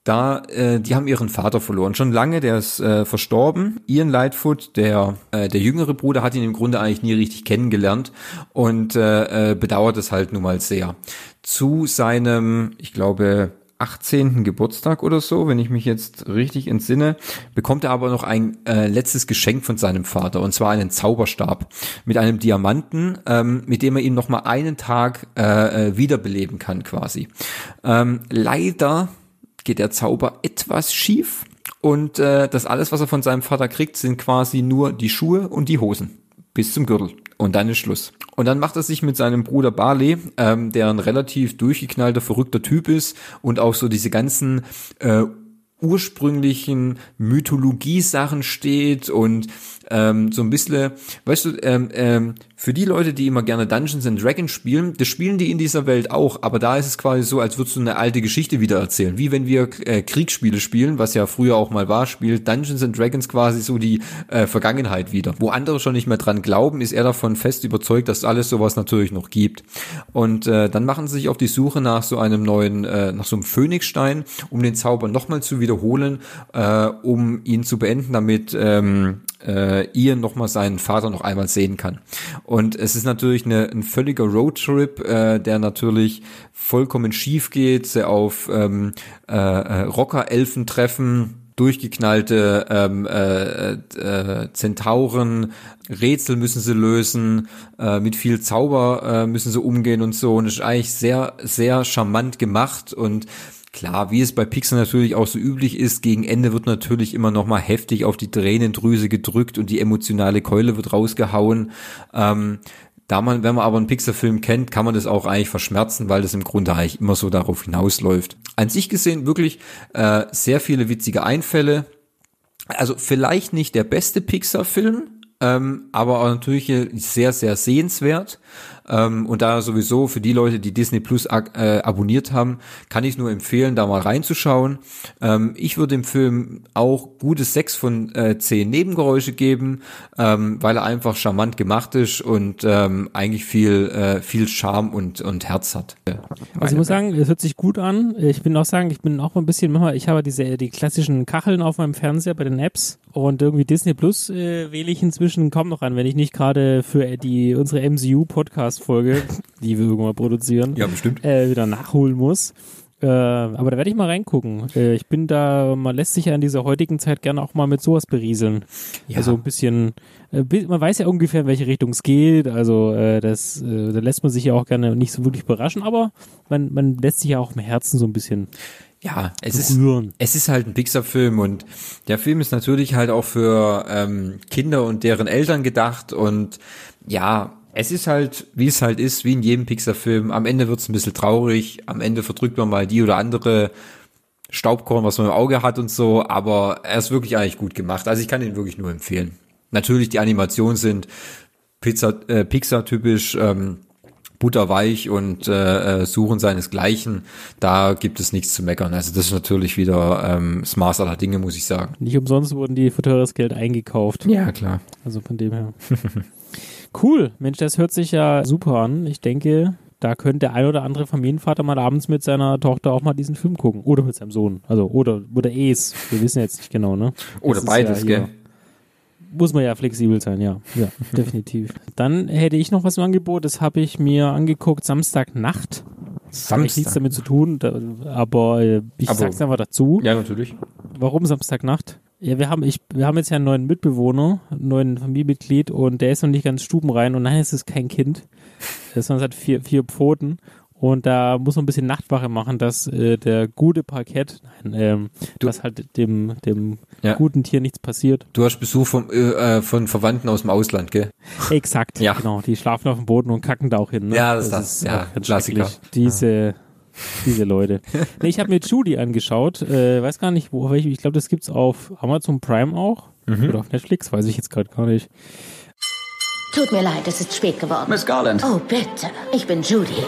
da, äh, die haben ihren Vater verloren. Schon lange, der ist äh, verstorben. Ian Lightfoot, der, äh, der jüngere Bruder, hat ihn im Grunde eigentlich nie richtig kennengelernt und äh, äh, bedauert es halt nun mal sehr. Zu seinem, ich glaube, 18. Geburtstag oder so, wenn ich mich jetzt richtig entsinne, bekommt er aber noch ein äh, letztes Geschenk von seinem Vater und zwar einen Zauberstab mit einem Diamanten, ähm, mit dem er ihn noch mal einen Tag äh, äh, wiederbeleben kann quasi. Ähm, leider geht der Zauber etwas schief und äh, das alles, was er von seinem Vater kriegt, sind quasi nur die Schuhe und die Hosen bis zum Gürtel. Und dann ist Schluss. Und dann macht er sich mit seinem Bruder Barley, ähm, der ein relativ durchgeknallter, verrückter Typ ist und auch so diese ganzen äh, ursprünglichen Mythologie-Sachen steht und ähm, so ein bisschen, weißt du, ähm, ähm, für die Leute, die immer gerne Dungeons and Dragons spielen, das spielen die in dieser Welt auch, aber da ist es quasi so, als würdest du eine alte Geschichte wieder erzählen. Wie wenn wir äh, Kriegsspiele spielen, was ja früher auch mal war, spielt Dungeons and Dragons quasi so die äh, Vergangenheit wieder. Wo andere schon nicht mehr dran glauben, ist er davon fest überzeugt, dass alles sowas natürlich noch gibt. Und äh, dann machen sie sich auf die Suche nach so einem neuen, äh, nach so einem Phönixstein, um den Zauber nochmal zu wiederholen, äh, um ihn zu beenden, damit ähm, äh, Ian nochmal seinen Vater noch einmal sehen kann. Und es ist natürlich eine, ein völliger Roadtrip, äh, der natürlich vollkommen schief geht, auf ähm, äh, äh, Rocker-Elfen treffen, durchgeknallte ähm, äh, äh, Zentauren, Rätsel müssen sie lösen, äh, mit viel Zauber äh, müssen sie umgehen und so. Und es ist eigentlich sehr, sehr charmant gemacht und Klar, wie es bei Pixar natürlich auch so üblich ist, gegen Ende wird natürlich immer noch mal heftig auf die Tränendrüse gedrückt und die emotionale Keule wird rausgehauen. Ähm, da man, wenn man aber einen Pixar-Film kennt, kann man das auch eigentlich verschmerzen, weil das im Grunde eigentlich immer so darauf hinausläuft. An sich gesehen wirklich äh, sehr viele witzige Einfälle. Also vielleicht nicht der beste Pixar-Film, ähm, aber auch natürlich sehr, sehr sehenswert. Ähm, und da sowieso für die Leute, die Disney Plus äh, abonniert haben, kann ich nur empfehlen, da mal reinzuschauen. Ähm, ich würde dem Film auch gute sechs von äh, zehn Nebengeräusche geben, ähm, weil er einfach charmant gemacht ist und ähm, eigentlich viel, äh, viel Charme und, und Herz hat. Also ich muss sagen, es hört sich gut an. Ich bin auch sagen, ich bin auch ein bisschen, ich habe diese die klassischen Kacheln auf meinem Fernseher bei den Apps und irgendwie Disney Plus äh, wähle ich inzwischen kaum noch an, wenn ich nicht gerade für die unsere MCU Podcast Podcast-Folge, die wir irgendwann produzieren, ja, bestimmt. Äh, wieder nachholen muss. Äh, aber da werde ich mal reingucken. Äh, ich bin da, man lässt sich ja in dieser heutigen Zeit gerne auch mal mit sowas berieseln. Ja. Also ein bisschen, äh, man weiß ja ungefähr, in welche Richtung es geht. Also äh, das, äh, da lässt man sich ja auch gerne nicht so wirklich überraschen, aber man, man lässt sich ja auch im Herzen so ein bisschen ja, es berühren. ist, es ist halt ein Pixar-Film und der Film ist natürlich halt auch für ähm, Kinder und deren Eltern gedacht und ja, es ist halt, wie es halt ist, wie in jedem Pixar-Film. Am Ende wird es ein bisschen traurig. Am Ende verdrückt man mal die oder andere Staubkorn, was man im Auge hat und so. Aber er ist wirklich eigentlich gut gemacht. Also ich kann ihn wirklich nur empfehlen. Natürlich, die Animationen sind Pizza, äh, Pixar-typisch. Ähm, butterweich und äh, äh, suchen seinesgleichen, da gibt es nichts zu meckern. Also das ist natürlich wieder ähm, das Maß aller Dinge, muss ich sagen. Nicht umsonst wurden die für teures Geld eingekauft. Ja, klar. Also von dem her. *laughs* Cool, Mensch, das hört sich ja super an. Ich denke, da könnte der ein oder andere Familienvater mal abends mit seiner Tochter auch mal diesen Film gucken. Oder mit seinem Sohn. Also, oder, oder es. Wir wissen jetzt nicht genau, ne? Oder beides, ja, gell? Muss man ja flexibel sein, ja. Ja, *laughs* definitiv. Dann hätte ich noch was im Angebot, das habe ich mir angeguckt, Samstagnacht. Samstag. Hat nichts damit zu tun, aber äh, ich aber, sag's einfach dazu. Ja, natürlich. Warum Samstagnacht? Ja, wir haben, ich, wir haben jetzt ja einen neuen Mitbewohner, einen neuen Familienmitglied und der ist noch nicht ganz stubenrein und nein, es ist kein Kind, sondern es hat vier, vier Pfoten und da muss man ein bisschen Nachtwache machen, dass äh, der gute Parkett, nein, ähm, du, dass halt dem, dem ja. guten Tier nichts passiert. Du hast Besuch vom, äh, von Verwandten aus dem Ausland, gell? Exakt, ja. genau. Die schlafen auf dem Boden und kacken da auch hin. Ne? Ja, das, das ist das, ja, Klassiker. Diese, *laughs* diese Leute. nee, ich habe mir Judy angeschaut. Äh, weiß gar nicht, wo, ich glaube, das gibt's auf Amazon Prime auch. Mhm. Oder auf Netflix, weiß ich jetzt gerade gar nicht. Tut mir leid, es ist spät geworden. Miss Garland. Oh, bitte. Ich bin Judy.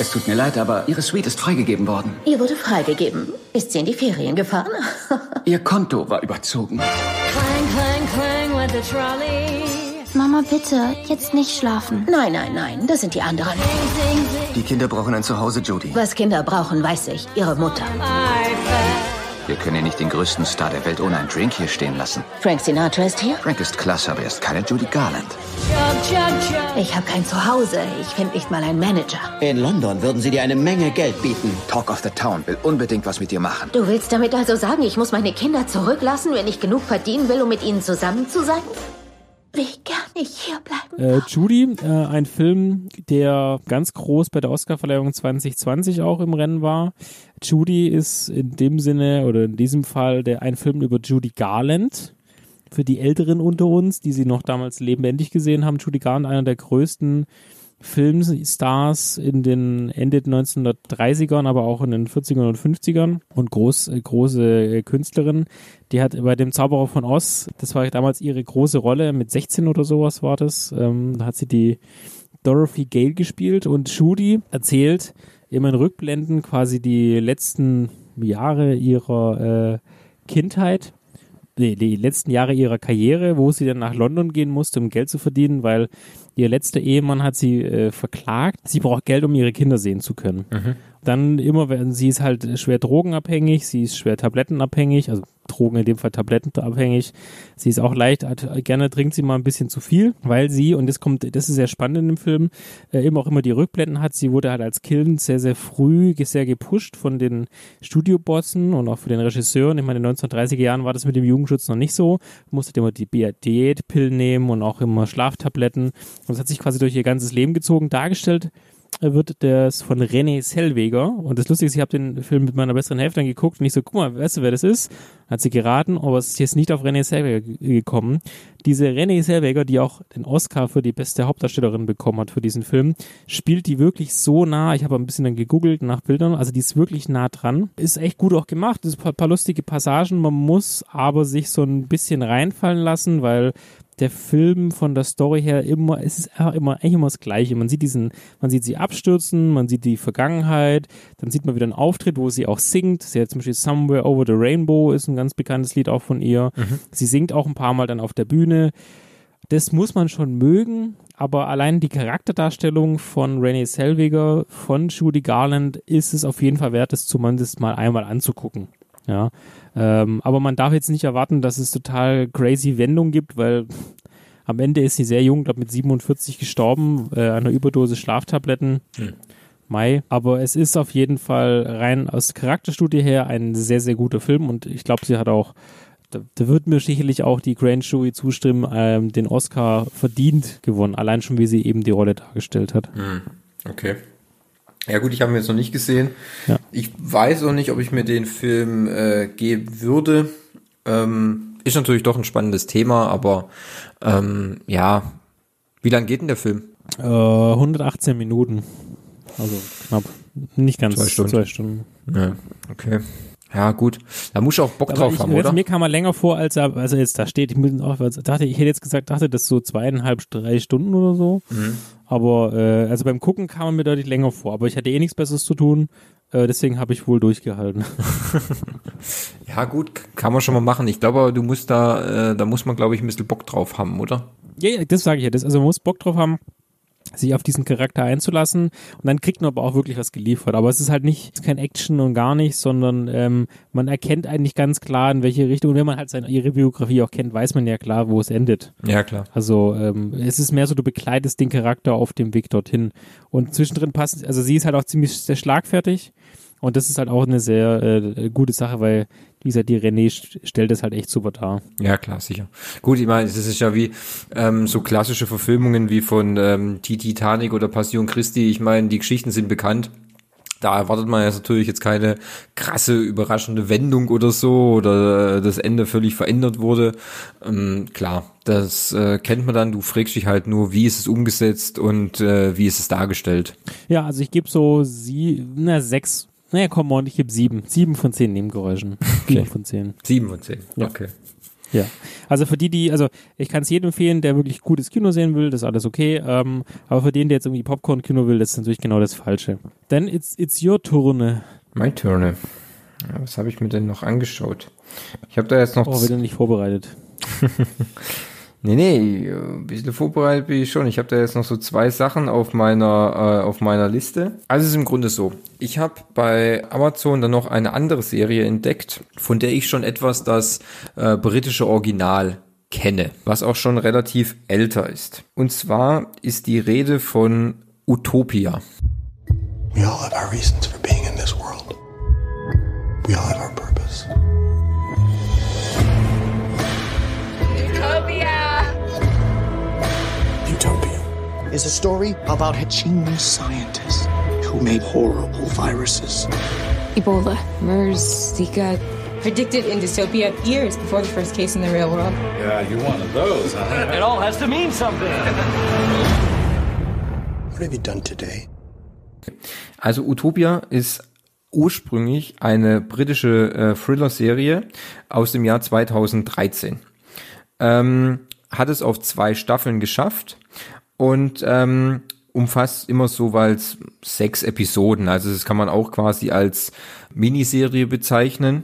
Es tut mir leid, aber Ihre Suite ist freigegeben worden. Ihr wurde freigegeben. Ist sie in die Ferien gefahren? *laughs* Ihr Konto war überzogen. Clang, clang, clang with the trolley. Mama, bitte, jetzt nicht schlafen. Nein, nein, nein, das sind die anderen. Die Kinder brauchen ein Zuhause, Judy. Was Kinder brauchen, weiß ich. Ihre Mutter. Wir können ja nicht den größten Star der Welt ohne einen Drink hier stehen lassen. Frank Sinatra ist hier? Frank ist klasse, aber er ist keine Judy Garland. Ich habe kein Zuhause. Ich finde nicht mal einen Manager. In London würden sie dir eine Menge Geld bieten. Talk of the Town will unbedingt was mit dir machen. Du willst damit also sagen, ich muss meine Kinder zurücklassen, wenn ich genug verdienen will, um mit ihnen zusammen zu sein? wie gern ich hier bleiben äh, Judy, äh, ein Film, der ganz groß bei der Oscarverleihung 2020 auch im Rennen war. Judy ist in dem Sinne oder in diesem Fall der ein Film über Judy Garland. Für die Älteren unter uns, die sie noch damals lebendig gesehen haben, Judy Garland, einer der größten Filmstars in den Ende 1930ern, aber auch in den 40ern und 50ern und groß, äh, große äh, Künstlerin. Die hat bei dem Zauberer von Oz, das war damals ihre große Rolle, mit 16 oder sowas war das, ähm, da hat sie die Dorothy Gale gespielt und Judy erzählt immer in Rückblenden quasi die letzten Jahre ihrer äh, Kindheit die, die letzten Jahre ihrer Karriere, wo sie dann nach London gehen musste, um Geld zu verdienen, weil Ihr letzter Ehemann hat sie äh, verklagt. Sie braucht Geld, um ihre Kinder sehen zu können. Mhm. Dann immer, wenn sie ist halt schwer drogenabhängig, sie ist schwer tablettenabhängig, also Drogen in dem Fall tablettenabhängig. Sie ist auch leicht, gerne trinkt sie mal ein bisschen zu viel, weil sie, und das kommt, das ist sehr spannend in dem Film, äh, eben auch immer die Rückblenden hat. Sie wurde halt als Kind sehr, sehr früh sehr gepusht von den Studiobossen und auch von den Regisseuren. Ich meine, in den 1930er Jahren war das mit dem Jugendschutz noch nicht so. Musste immer die Diätpillen nehmen und auch immer Schlaftabletten. Und das hat sich quasi durch ihr ganzes Leben gezogen dargestellt wird das von René Selweger. Und das Lustige ist, ich habe den Film mit meiner besseren Hälfte geguckt und ich so, guck mal, weißt du, wer das ist? Hat sie geraten, aber es ist jetzt nicht auf René Selweger gekommen. Diese René Selweger, die auch den Oscar für die beste Hauptdarstellerin bekommen hat für diesen Film, spielt die wirklich so nah. Ich habe ein bisschen dann gegoogelt nach Bildern. Also die ist wirklich nah dran. Ist echt gut auch gemacht. Es ist ein paar lustige Passagen. Man muss aber sich so ein bisschen reinfallen lassen, weil der Film von der Story her immer, es ist immer, eigentlich immer das Gleiche. Man sieht diesen, man sieht sie abstürzen, man sieht die Vergangenheit, dann sieht man wieder einen Auftritt, wo sie auch singt. Sie hat zum Beispiel Somewhere Over the Rainbow ist ein ganz bekanntes Lied auch von ihr. Mhm. Sie singt auch ein paar Mal dann auf der Bühne. Das muss man schon mögen, aber allein die Charakterdarstellung von Renee Selweger, von Judy Garland, ist es auf jeden Fall wert, es zumindest mal einmal anzugucken. Ja, ähm, aber man darf jetzt nicht erwarten, dass es total crazy Wendungen gibt, weil am Ende ist sie sehr jung, glaube mit 47 gestorben, äh, einer Überdose Schlaftabletten. Hm. Mai. Aber es ist auf jeden Fall rein aus Charakterstudie her ein sehr, sehr guter Film und ich glaube, sie hat auch, da, da, wird mir sicherlich auch die Grand Jury zustimmen, ähm, den Oscar verdient gewonnen, allein schon wie sie eben die Rolle dargestellt hat. Hm. Okay. Ja gut, ich habe ihn jetzt noch nicht gesehen. Ja. Ich weiß auch nicht, ob ich mir den Film äh, geben würde. Ähm, ist natürlich doch ein spannendes Thema, aber ähm, ja, wie lang geht denn der Film? Äh, 118 Minuten. Also knapp. Nicht ganz zwei Stunden. Zwei Stunden. Ja, okay. Ja, gut. Da muss ich auch Bock Aber drauf ich, haben, oder? Mir kam er länger vor, als er, also jetzt da steht, ich, muss auch, dachte, ich hätte jetzt gesagt, dachte, das so zweieinhalb, drei Stunden oder so. Mhm. Aber äh, also beim Gucken kam er mir deutlich länger vor. Aber ich hatte eh nichts Besseres zu tun. Äh, deswegen habe ich wohl durchgehalten. *laughs* ja, gut, kann man schon mal machen. Ich glaube, du musst da, äh, da muss man, glaube ich, ein bisschen Bock drauf haben, oder? Ja, ja das sage ich ja. Das, also man muss Bock drauf haben sich auf diesen Charakter einzulassen und dann kriegt man aber auch wirklich was geliefert. Aber es ist halt nicht kein Action und gar nicht, sondern ähm, man erkennt eigentlich ganz klar, in welche Richtung. Und wenn man halt seine ihre Biografie auch kennt, weiß man ja klar, wo es endet. Ja, klar. Also ähm, es ist mehr so, du begleitest den Charakter auf dem Weg dorthin. Und zwischendrin passt, also sie ist halt auch ziemlich sehr schlagfertig. Und das ist halt auch eine sehr äh, gute Sache, weil wie gesagt, die René stellt das halt echt super dar. Ja, klar, sicher. Gut, ich meine, das ist ja wie ähm, so klassische Verfilmungen wie von ähm, Titanic oder Passion Christi. Ich meine, die Geschichten sind bekannt. Da erwartet man jetzt natürlich jetzt keine krasse, überraschende Wendung oder so oder äh, das Ende völlig verändert wurde. Ähm, klar, das äh, kennt man dann. Du fragst dich halt nur, wie ist es umgesetzt und äh, wie ist es dargestellt. Ja, also ich gebe so sie, na, sechs naja, komm on, ich gebe sieben. Sieben von zehn Nebengeräuschen. *laughs* Okay. Sieben von zehn. Sieben von zehn, ja. okay. Ja, also für die, die, also ich kann es jedem empfehlen, der wirklich gutes Kino sehen will, das ist alles okay. Ähm, aber für den, der jetzt irgendwie Popcorn-Kino will, das ist natürlich genau das Falsche. Then it's, it's your Turne. Mein Turne. Ja, was habe ich mir denn noch angeschaut? Ich habe da jetzt noch. Oh, wieder nicht vorbereitet. *laughs* Nee, nee, ein bisschen vorbereitet bin ich schon. Ich habe da jetzt noch so zwei Sachen auf meiner, äh, auf meiner Liste. Also es ist im Grunde so. Ich habe bei Amazon dann noch eine andere Serie entdeckt, von der ich schon etwas das äh, britische Original kenne, was auch schon relativ älter ist. Und zwar ist die Rede von Utopia. We all have our reasons for being in this world. We all have our is a story about a genius scientist who made horrible viruses. Ebola, MERS, Zika, predicted in dystopia years before the first case in the real world. Yeah, you're one of those, huh? *laughs* it all has to mean something. What have you done today? Also Utopia ist ursprünglich eine britische äh, Thriller-Serie aus dem Jahr 2013. Ähm, hat es auf zwei Staffeln geschafft und ähm, umfasst immer so als sechs Episoden. Also das kann man auch quasi als Miniserie bezeichnen.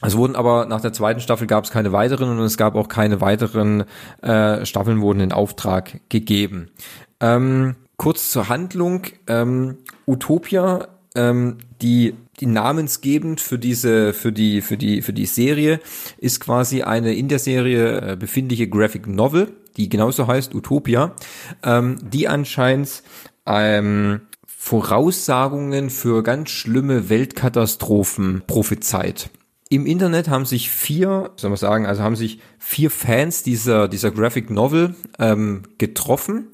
Es wurden aber nach der zweiten Staffel gab es keine weiteren und es gab auch keine weiteren äh, Staffeln wurden in Auftrag gegeben. Ähm, kurz zur Handlung. Ähm, Utopia, ähm, die die namensgebend für diese für die für die für die Serie ist quasi eine in der Serie äh, befindliche Graphic Novel, die genauso heißt Utopia, ähm, die anscheinend ähm, Voraussagungen für ganz schlimme Weltkatastrophen prophezeit. Im Internet haben sich vier, soll man sagen, also haben sich vier Fans dieser, dieser Graphic Novel ähm, getroffen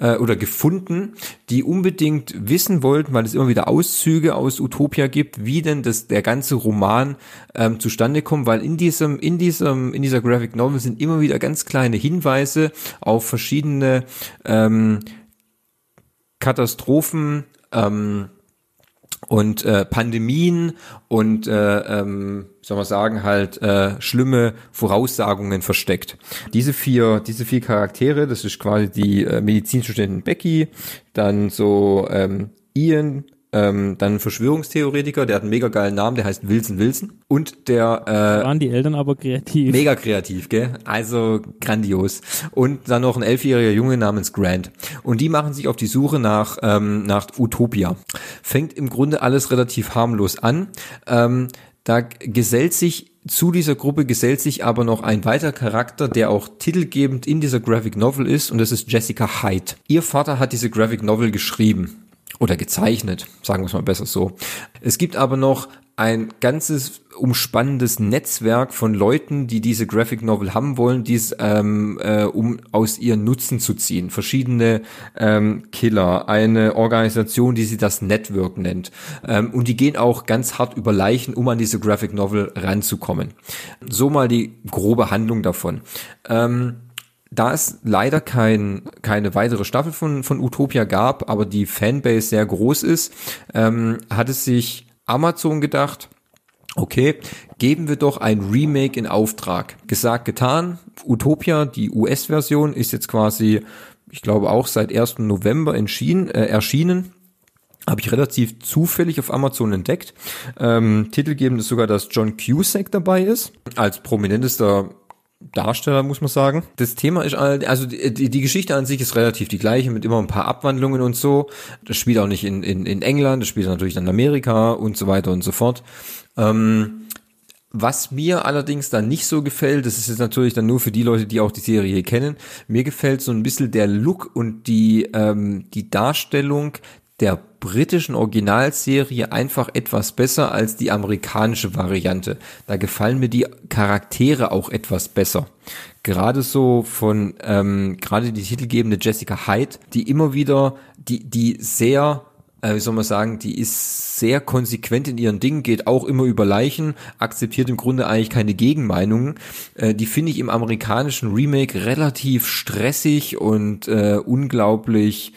äh, oder gefunden, die unbedingt wissen wollten, weil es immer wieder Auszüge aus Utopia gibt, wie denn das, der ganze Roman ähm, zustande kommt, weil in diesem, in diesem, in dieser Graphic Novel sind immer wieder ganz kleine Hinweise auf verschiedene ähm, Katastrophen, ähm, und äh, Pandemien und äh, ähm, soll man sagen halt äh, schlimme Voraussagungen versteckt. Diese vier diese vier Charaktere, das ist quasi die äh, Medizinstudentin Becky, dann so ähm, Ian, ähm, dann ein Verschwörungstheoretiker, der hat einen mega geilen Namen, der heißt Wilson Wilson. Und der äh, waren die Eltern aber kreativ. Mega kreativ, gell? Also grandios. Und dann noch ein elfjähriger Junge namens Grant. Und die machen sich auf die Suche nach, ähm, nach Utopia. Fängt im Grunde alles relativ harmlos an. Ähm, da gesellt sich zu dieser Gruppe gesellt sich aber noch ein weiterer Charakter, der auch titelgebend in dieser Graphic Novel ist, und das ist Jessica Hyde. Ihr Vater hat diese Graphic Novel geschrieben oder gezeichnet, sagen wir es mal besser so. Es gibt aber noch ein ganzes umspannendes Netzwerk von Leuten, die diese Graphic Novel haben wollen, dies ähm, äh, um aus ihren Nutzen zu ziehen. Verschiedene ähm, Killer, eine Organisation, die sie das Network nennt. Ähm, und die gehen auch ganz hart über Leichen, um an diese Graphic Novel ranzukommen. So mal die grobe Handlung davon. Ähm, da es leider kein, keine weitere Staffel von, von Utopia gab, aber die Fanbase sehr groß ist, ähm, hat es sich Amazon gedacht, okay, geben wir doch ein Remake in Auftrag. Gesagt, getan. Utopia, die US-Version, ist jetzt quasi, ich glaube auch seit 1. November entschieden, äh, erschienen habe ich relativ zufällig auf Amazon entdeckt. Ähm, titelgebend ist sogar, dass John Cusack dabei ist, als prominentester Darsteller, muss man sagen. Das Thema ist, also die, die Geschichte an sich ist relativ die gleiche, mit immer ein paar Abwandlungen und so. Das spielt auch nicht in, in, in England, das spielt natürlich in Amerika und so weiter und so fort. Ähm, was mir allerdings dann nicht so gefällt, das ist jetzt natürlich dann nur für die Leute, die auch die Serie kennen, mir gefällt so ein bisschen der Look und die, ähm, die Darstellung der britischen Originalserie einfach etwas besser als die amerikanische Variante. Da gefallen mir die Charaktere auch etwas besser. Gerade so von, ähm, gerade die titelgebende Jessica Hyde, die immer wieder, die, die sehr äh, wie soll man sagen, die ist sehr konsequent in ihren Dingen, geht auch immer über Leichen, akzeptiert im Grunde eigentlich keine Gegenmeinungen. Äh, die finde ich im amerikanischen Remake relativ stressig und äh, unglaublich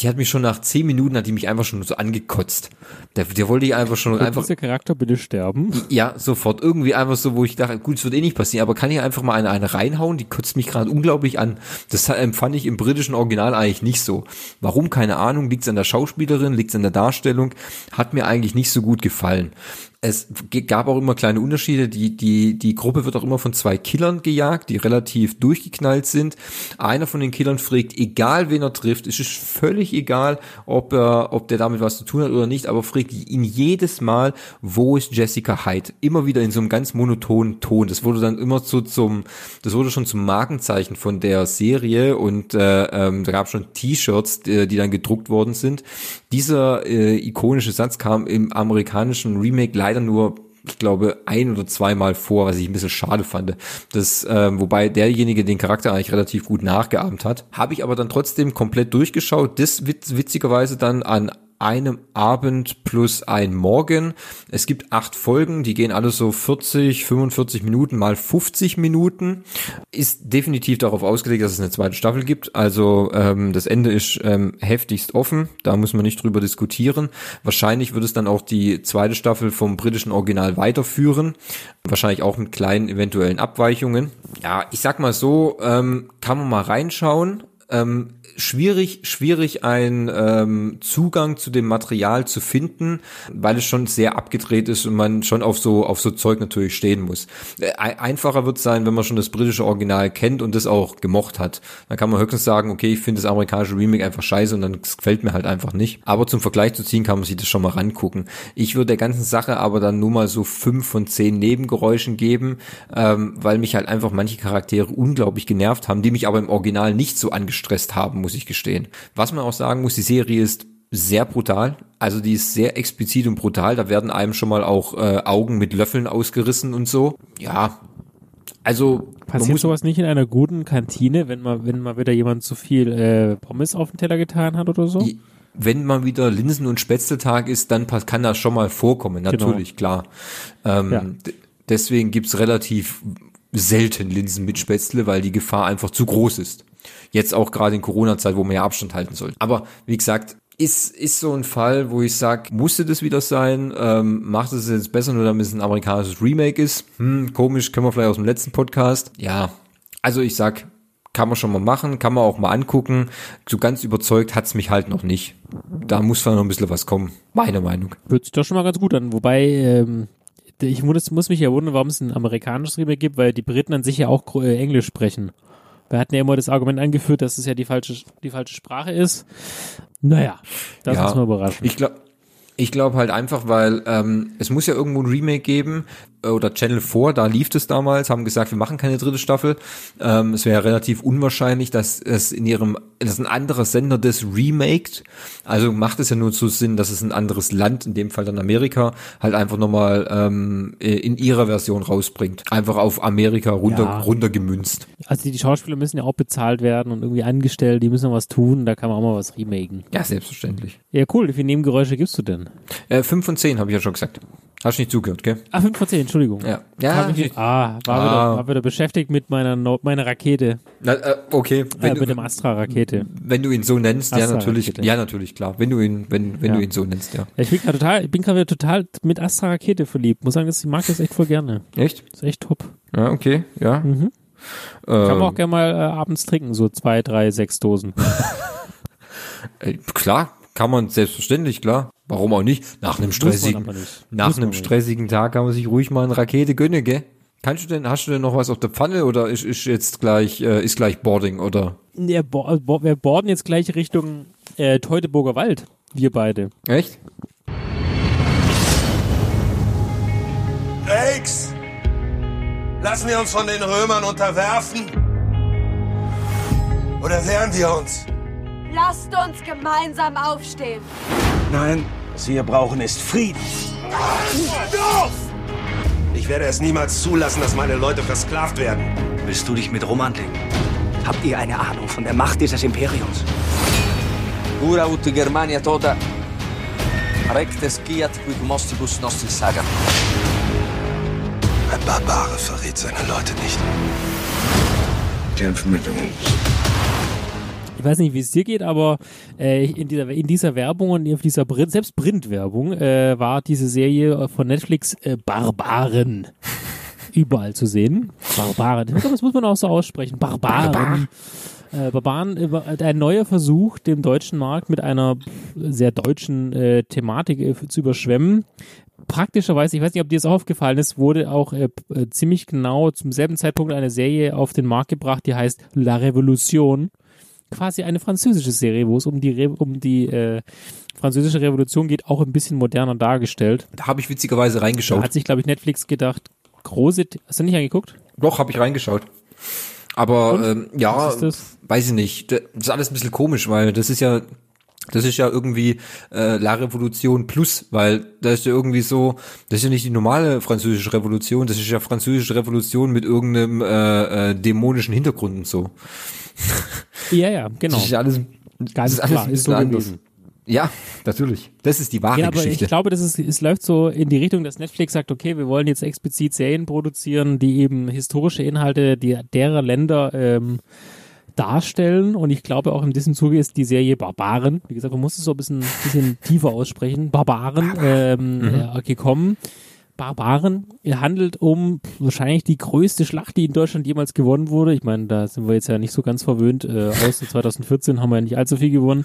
die hat mich schon nach zehn Minuten, hat die mich einfach schon so angekotzt. Der, der wollte ich einfach schon Wird einfach. dieser Charakter bitte sterben? Ja, sofort. Irgendwie einfach so, wo ich dachte, gut, es wird eh nicht passieren, aber kann ich einfach mal eine, eine reinhauen? Die kotzt mich gerade unglaublich an. Das empfand ich im britischen Original eigentlich nicht so. Warum? Keine Ahnung. Liegt es an der Schauspielerin? Liegt es an der Darstellung? Hat mir eigentlich nicht so gut gefallen es gab auch immer kleine Unterschiede. Die, die, die Gruppe wird auch immer von zwei Killern gejagt, die relativ durchgeknallt sind. Einer von den Killern fragt, egal wen er trifft, es ist völlig egal, ob er, ob der damit was zu tun hat oder nicht, aber fragt ihn jedes Mal, wo ist Jessica Hyde? Immer wieder in so einem ganz monotonen Ton. Das wurde dann immer so zum, das wurde schon zum Markenzeichen von der Serie und äh, ähm, da gab schon T-Shirts, die, die dann gedruckt worden sind. Dieser äh, ikonische Satz kam im amerikanischen Remake leider nur ich glaube, ein oder zweimal vor, was ich ein bisschen schade fand. Das, äh, wobei derjenige den Charakter eigentlich relativ gut nachgeahmt hat. Habe ich aber dann trotzdem komplett durchgeschaut. Das witz, witzigerweise dann an einem Abend plus ein Morgen. Es gibt acht Folgen, die gehen alle so 40, 45 Minuten mal 50 Minuten. Ist definitiv darauf ausgelegt, dass es eine zweite Staffel gibt. Also ähm, das Ende ist ähm, heftigst offen, da muss man nicht drüber diskutieren. Wahrscheinlich wird es dann auch die zweite Staffel vom britischen Original weiterführen. Wahrscheinlich auch mit kleinen eventuellen Abweichungen. Ja, ich sag mal so, ähm, kann man mal reinschauen ähm, schwierig, schwierig einen ähm, Zugang zu dem Material zu finden, weil es schon sehr abgedreht ist und man schon auf so auf so Zeug natürlich stehen muss. Äh, einfacher wird sein, wenn man schon das britische Original kennt und das auch gemocht hat. Dann kann man höchstens sagen, okay, ich finde das amerikanische Remake einfach scheiße und dann gefällt mir halt einfach nicht. Aber zum Vergleich zu ziehen, kann man sich das schon mal rangucken. Ich würde der ganzen Sache aber dann nur mal so fünf von zehn Nebengeräuschen geben, ähm, weil mich halt einfach manche Charaktere unglaublich genervt haben, die mich aber im Original nicht so angestresst haben, muss ich gestehen. Was man auch sagen muss, die Serie ist sehr brutal. Also die ist sehr explizit und brutal. Da werden einem schon mal auch äh, Augen mit Löffeln ausgerissen und so. Ja. Also passiert sowas nicht in einer guten Kantine, wenn mal wenn mal wieder jemand zu viel äh, Pommes auf den Teller getan hat oder so? Wenn mal wieder Linsen- und Spätzletag ist, dann kann das schon mal vorkommen. Genau. Natürlich, genau. klar. Ähm, ja. Deswegen gibt's relativ selten Linsen mit Spätzle, weil die Gefahr einfach zu groß ist. Jetzt auch gerade in Corona-Zeit, wo man ja Abstand halten soll. Aber wie gesagt, ist, ist so ein Fall, wo ich sage, musste das wieder sein? Ähm, macht es jetzt besser, nur damit es ein amerikanisches Remake ist? Hm, komisch, können wir vielleicht aus dem letzten Podcast. Ja, also ich sag, kann man schon mal machen, kann man auch mal angucken. So ganz überzeugt hat's mich halt noch nicht. Da muss vielleicht noch ein bisschen was kommen. Meine Meinung. Hört sich doch schon mal ganz gut an. Wobei, ähm, ich muss, muss mich ja wundern, warum es ein amerikanisches Remake gibt, weil die Briten an sich ja auch äh, Englisch sprechen. Wir hatten ja immer das Argument angeführt, dass es ja die falsche, die falsche Sprache ist. Naja, das ja, ist mal überraschend. Ich glaube, ich glaube halt einfach, weil ähm, es muss ja irgendwo ein Remake geben oder Channel 4, da lief es damals, haben gesagt, wir machen keine dritte Staffel. Ähm, es wäre relativ unwahrscheinlich, dass es in ihrem, dass ein anderer Sender das remaked. Also macht es ja nur so Sinn, dass es ein anderes Land, in dem Fall dann Amerika, halt einfach nochmal ähm, in ihrer Version rausbringt. Einfach auf Amerika runter, ja. runtergemünzt. Also die, Schauspieler müssen ja auch bezahlt werden und irgendwie angestellt, die müssen was tun, da kann man auch mal was remaken. Ja, selbstverständlich. Ja, cool. Wie viele Nebengeräusche gibst du denn? Äh, fünf von zehn, habe ich ja schon gesagt. Hast du nicht zugehört, gell? Ah, fünf von zehn, Entschuldigung. Ja. ja ich, ah, war, ah. Wieder, war wieder beschäftigt mit meiner, no meiner Rakete. Na, äh, okay. Wenn äh, du, mit dem Astra-Rakete. Wenn du ihn so nennst, ja natürlich, ja natürlich, klar. Wenn du ihn, wenn, wenn ja. du ihn so nennst, ja. ja ich bin gerade total, ich bin gerade total mit Astra-Rakete verliebt. Muss sagen, ich mag das echt voll gerne. Echt? Das ist echt top. Ja, okay, ja. Mhm. Ähm. Kann man auch gerne mal äh, abends trinken, so zwei, drei, sechs Dosen. *laughs* äh, klar, kann man selbstverständlich, klar. Warum auch nicht? Nach einem stressigen, nach einem stressigen Tag kann man sich ruhig mal eine Rakete gönnen, gell? Kannst du denn, hast du denn noch was auf der Pfanne oder ist, ist jetzt gleich, äh, ist gleich Boarding oder? Ja, bo bo wir boarden jetzt gleich Richtung äh, Teutoburger Wald. Wir beide. Echt? Drakes! Lassen wir uns von den Römern unterwerfen? Oder wehren wir uns? Lasst uns gemeinsam aufstehen. Nein, was wir brauchen ist Frieden. Ich werde es niemals zulassen, dass meine Leute versklavt werden. Willst du dich mit Rom anlegen? Habt ihr eine Ahnung von der Macht dieses Imperiums? Ura ut Germania toda rectes skiat quid mostibus nostris saga. Ein Barbare verrät seine Leute nicht. Kämpfen mit uns ich weiß nicht, wie es dir geht, aber äh, in, dieser, in dieser Werbung und auf dieser Print, selbst Printwerbung äh, war diese Serie von Netflix äh, Barbaren *laughs* überall zu sehen. Barbaren. Ich glaube, das muss man auch so aussprechen. Barbaren. Äh, Barbaren, äh, ein neuer Versuch, den deutschen Markt mit einer sehr deutschen äh, Thematik äh, zu überschwemmen. Praktischerweise, ich weiß nicht, ob dir das aufgefallen ist, wurde auch äh, äh, ziemlich genau zum selben Zeitpunkt eine Serie auf den Markt gebracht, die heißt La Revolution quasi eine französische Serie, wo es um die, Re um die äh, französische Revolution geht, auch ein bisschen moderner dargestellt. Da habe ich witzigerweise reingeschaut. Da hat sich, glaube ich, Netflix gedacht, große, hast du nicht angeguckt? Doch, habe ich reingeschaut. Aber ähm, ja, weiß ich nicht. Das ist alles ein bisschen komisch, weil das ist ja das ist ja irgendwie äh, La Revolution plus, weil da ist ja irgendwie so, das ist ja nicht die normale französische Revolution, das ist ja französische Revolution mit irgendeinem äh, äh, dämonischen Hintergrund und so. Ja, ja, genau. Das ist ja alles, Ganz ist alles klar, ist so gewesen. Ja, natürlich. Das ist die wahre ja, aber Geschichte. Ich glaube, das ist, es läuft so in die Richtung, dass Netflix sagt, okay, wir wollen jetzt explizit Serien produzieren, die eben historische Inhalte die, derer Länder ähm, darstellen. Und ich glaube auch in diesem Zuge ist die Serie Barbaren, wie gesagt, man muss es so ein bisschen, bisschen tiefer aussprechen, Barbaren ähm, mhm. äh, gekommen Barbaren. Er handelt um wahrscheinlich die größte Schlacht, die in Deutschland jemals gewonnen wurde. Ich meine, da sind wir jetzt ja nicht so ganz verwöhnt. Äh, aus 2014 haben wir ja nicht allzu viel gewonnen.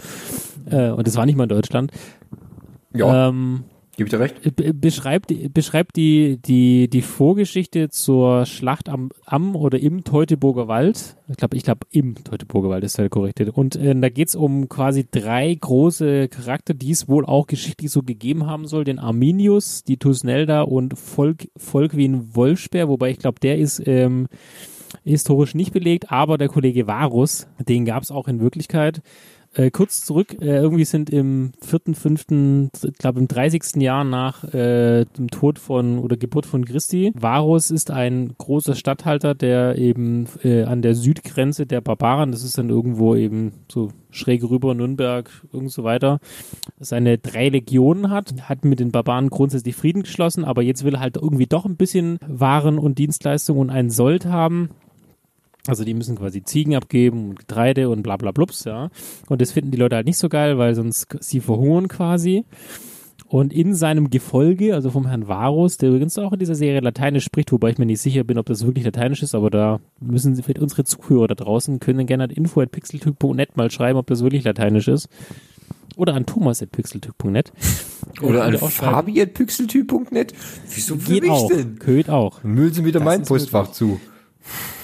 Äh, und das war nicht mal in Deutschland. Ja. Ähm, Gib ich dir recht? Be- beschreibt, beschreibt die, die, die Vorgeschichte zur Schlacht am, am oder im Teutoburger Wald. Ich glaube, ich glaube, im Teutoburger Wald ist der korrekte. Und äh, da geht's um quasi drei große Charakter, die es wohl auch geschichtlich so gegeben haben soll. Den Arminius, die Tusnelda und Volk, Volkwin Wolfsperr, wobei ich glaube, der ist ähm, historisch nicht belegt, aber der Kollege Varus, den gab's auch in Wirklichkeit. Äh, kurz zurück, äh, irgendwie sind im vierten, fünften, ich glaube im 30. Jahr nach äh, dem Tod von oder Geburt von Christi. Varus ist ein großer Statthalter, der eben äh, an der Südgrenze der Barbaren, das ist dann irgendwo eben so schräg rüber, Nürnberg, irgend so weiter, seine drei Legionen hat, hat mit den Barbaren grundsätzlich Frieden geschlossen, aber jetzt will er halt irgendwie doch ein bisschen Waren und Dienstleistungen und einen Sold haben. Also die müssen quasi Ziegen abgeben und Getreide und bla bla blups, ja. Und das finden die Leute halt nicht so geil, weil sonst sie verhungern quasi. Und in seinem Gefolge, also vom Herrn Varus, der übrigens auch in dieser Serie Lateinisch spricht, wobei ich mir nicht sicher bin, ob das wirklich Lateinisch ist, aber da müssen sie, unsere Zuhörer da draußen können gerne an info.pixeltyp.net mal schreiben, ob das wirklich Lateinisch ist. Oder an thomas.pixeltyp.net. Oder an fabi.pixeltyp.net? Wieso für Geht mich auch. denn? Geht auch. Müllen Sie wieder Das mein Postfach zu.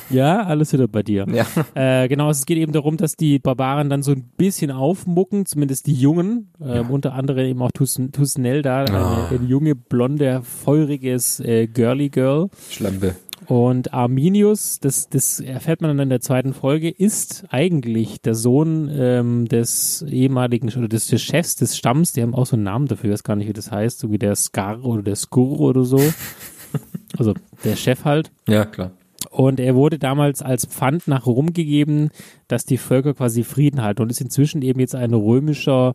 Ja, alles wieder bei dir. Ja. Äh, genau, es geht eben darum, dass die Barbaren dann so ein bisschen aufmucken, zumindest die Jungen, ähm, unter anderem eben auch Tus Tusnelda, Ah. eine, eine junge, blonde, feuriges äh, Girly Girl. Schlampe. Und Arminius, das, das erfährt man dann in der zweiten Folge, ist eigentlich der Sohn ähm, des ehemaligen oder des, des Chefs des Stamms. Die haben auch so einen Namen dafür, ich weiß gar nicht, wie das heißt, so wie der Scar oder der Skur oder so. *laughs* also der Chef halt. Ja, klar. Und er wurde damals als Pfand nach Rom gegeben, dass die Völker quasi Frieden halten und ist inzwischen eben jetzt ein römischer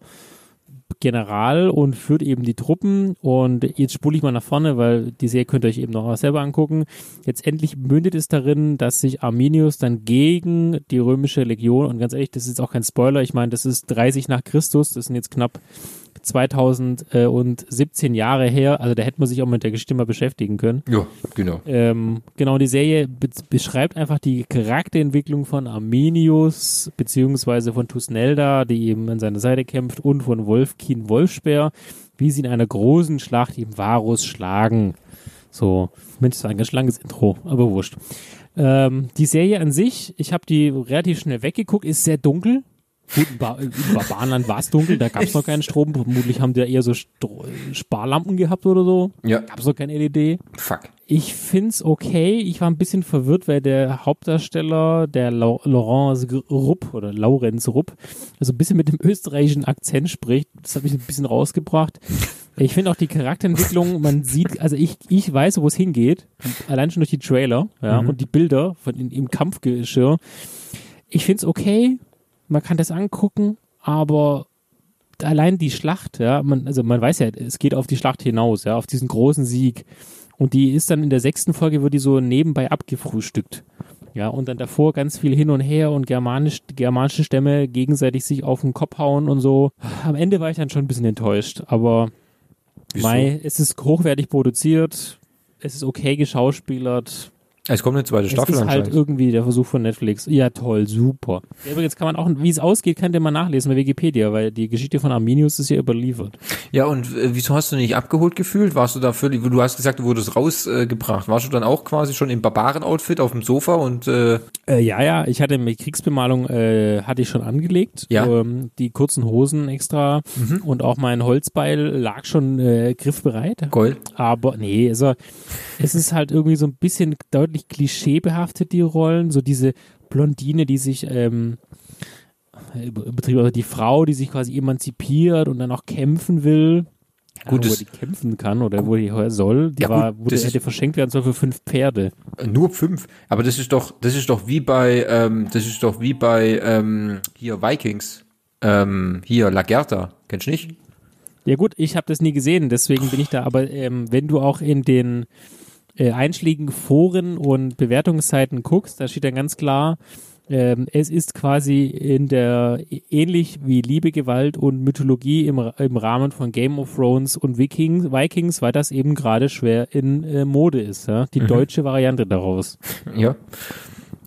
General und führt eben die Truppen. Und jetzt spule ich mal nach vorne, weil die Serie könnt ihr euch eben noch selber angucken. Jetzt endlich mündet es darin, dass sich Arminius dann gegen die römische Legion, und ganz ehrlich, das ist auch kein Spoiler, ich meine, das ist 30 nach Christus, das sind jetzt knapp 2017 Jahre her, also da hätte man sich auch mit der Geschichte mal beschäftigen können. Ja, genau. Ähm, genau, die Serie be beschreibt einfach die Charakterentwicklung von Arminius, beziehungsweise von Tusnelda, die eben an seiner Seite kämpft, und von Wolfkin Wolfspeer, wie sie in einer großen Schlacht eben Varus schlagen. So, Mensch, das war ein ganz langes Intro, aber wurscht. Ähm, die Serie an sich, ich habe die relativ schnell weggeguckt, ist sehr dunkel. Gut, in, ba Barbarenland war es dunkel, da gab es *laughs* noch keinen Strom. Vermutlich haben die ja eher so Stro Sparlampen gehabt oder so. Ja. Gab es noch kein LED. Fuck. Ich find's okay. Ich war ein bisschen verwirrt, weil der Hauptdarsteller, der Lau Laurence Rupp oder Laurenz Rupp, also ein bisschen mit dem österreichischen Akzent spricht. Das hat mich ein bisschen rausgebracht. Ich finde auch die Charakterentwicklung, man sieht, also ich, ich weiß, wo es hingeht. Allein schon durch die Trailer, ja, Mhm. und die Bilder von in, im Kampfgeschirr. Ich find's okay. Man kann das angucken, aber allein die Schlacht, ja, man, also man weiß ja, es geht auf die Schlacht hinaus, ja, auf diesen großen Sieg. Und die ist dann in der sechsten Folge, wird die so nebenbei abgefrühstückt. Ja, und dann davor ganz viel hin und her und germanisch, germanische Stämme gegenseitig sich auf den Kopf hauen und so. Am Ende war ich dann schon ein bisschen enttäuscht, aber Wieso? Mei, es ist hochwertig produziert, es ist okay geschauspielert. Es kommt eine zweite Staffel Es ist halt irgendwie der Versuch von Netflix. Ja, toll, super. Ja, übrigens kann man auch, wie es ausgeht, könnt ihr mal nachlesen bei Wikipedia, weil die Geschichte von Arminius ist ja überliefert. Ja, und äh, wieso hast du dich abgeholt gefühlt? Warst du da völlig, du hast gesagt, du wurdest rausgebracht. Warst du dann auch quasi schon im Barbaren-Outfit auf dem Sofa und äh, Äh, ja, ja, ich hatte mit Kriegsbemalung äh, hatte ich schon angelegt. Ja. Ähm, die kurzen Hosen extra und auch mein Holzbeil lag schon äh, griffbereit. Gold. Aber nee, also es ist halt irgendwie so ein bisschen deutlich klischeebehaftet, die Rollen. So diese Blondine, die sich ähm, über- übertrieben, also die Frau, die sich quasi emanzipiert und dann auch kämpfen will. Gut, ja, wo das- die kämpfen kann oder wo die soll, die Ja, gut, war, wo das die ist- hätte verschenkt werden soll für fünf Pferde. nur fünf. Aber das ist doch, das ist doch wie bei, ähm, das ist doch wie bei ähm, hier Vikings. Ähm, hier Lagerta, kennst du nicht? Ja gut, ich habe das nie gesehen, deswegen bin ich da. Aber ähm, wenn du auch in den äh, einschlägigen Foren und Bewertungsseiten guckst, da steht dann ganz klar, Ähm, es ist quasi in der ähnlich wie Liebe, Gewalt und Mythologie im, im Rahmen von Game of Thrones und Vikings, Vikings weil das eben gerade schwer in äh, Mode ist. Ja? Die Mhm. deutsche Variante daraus. Ja.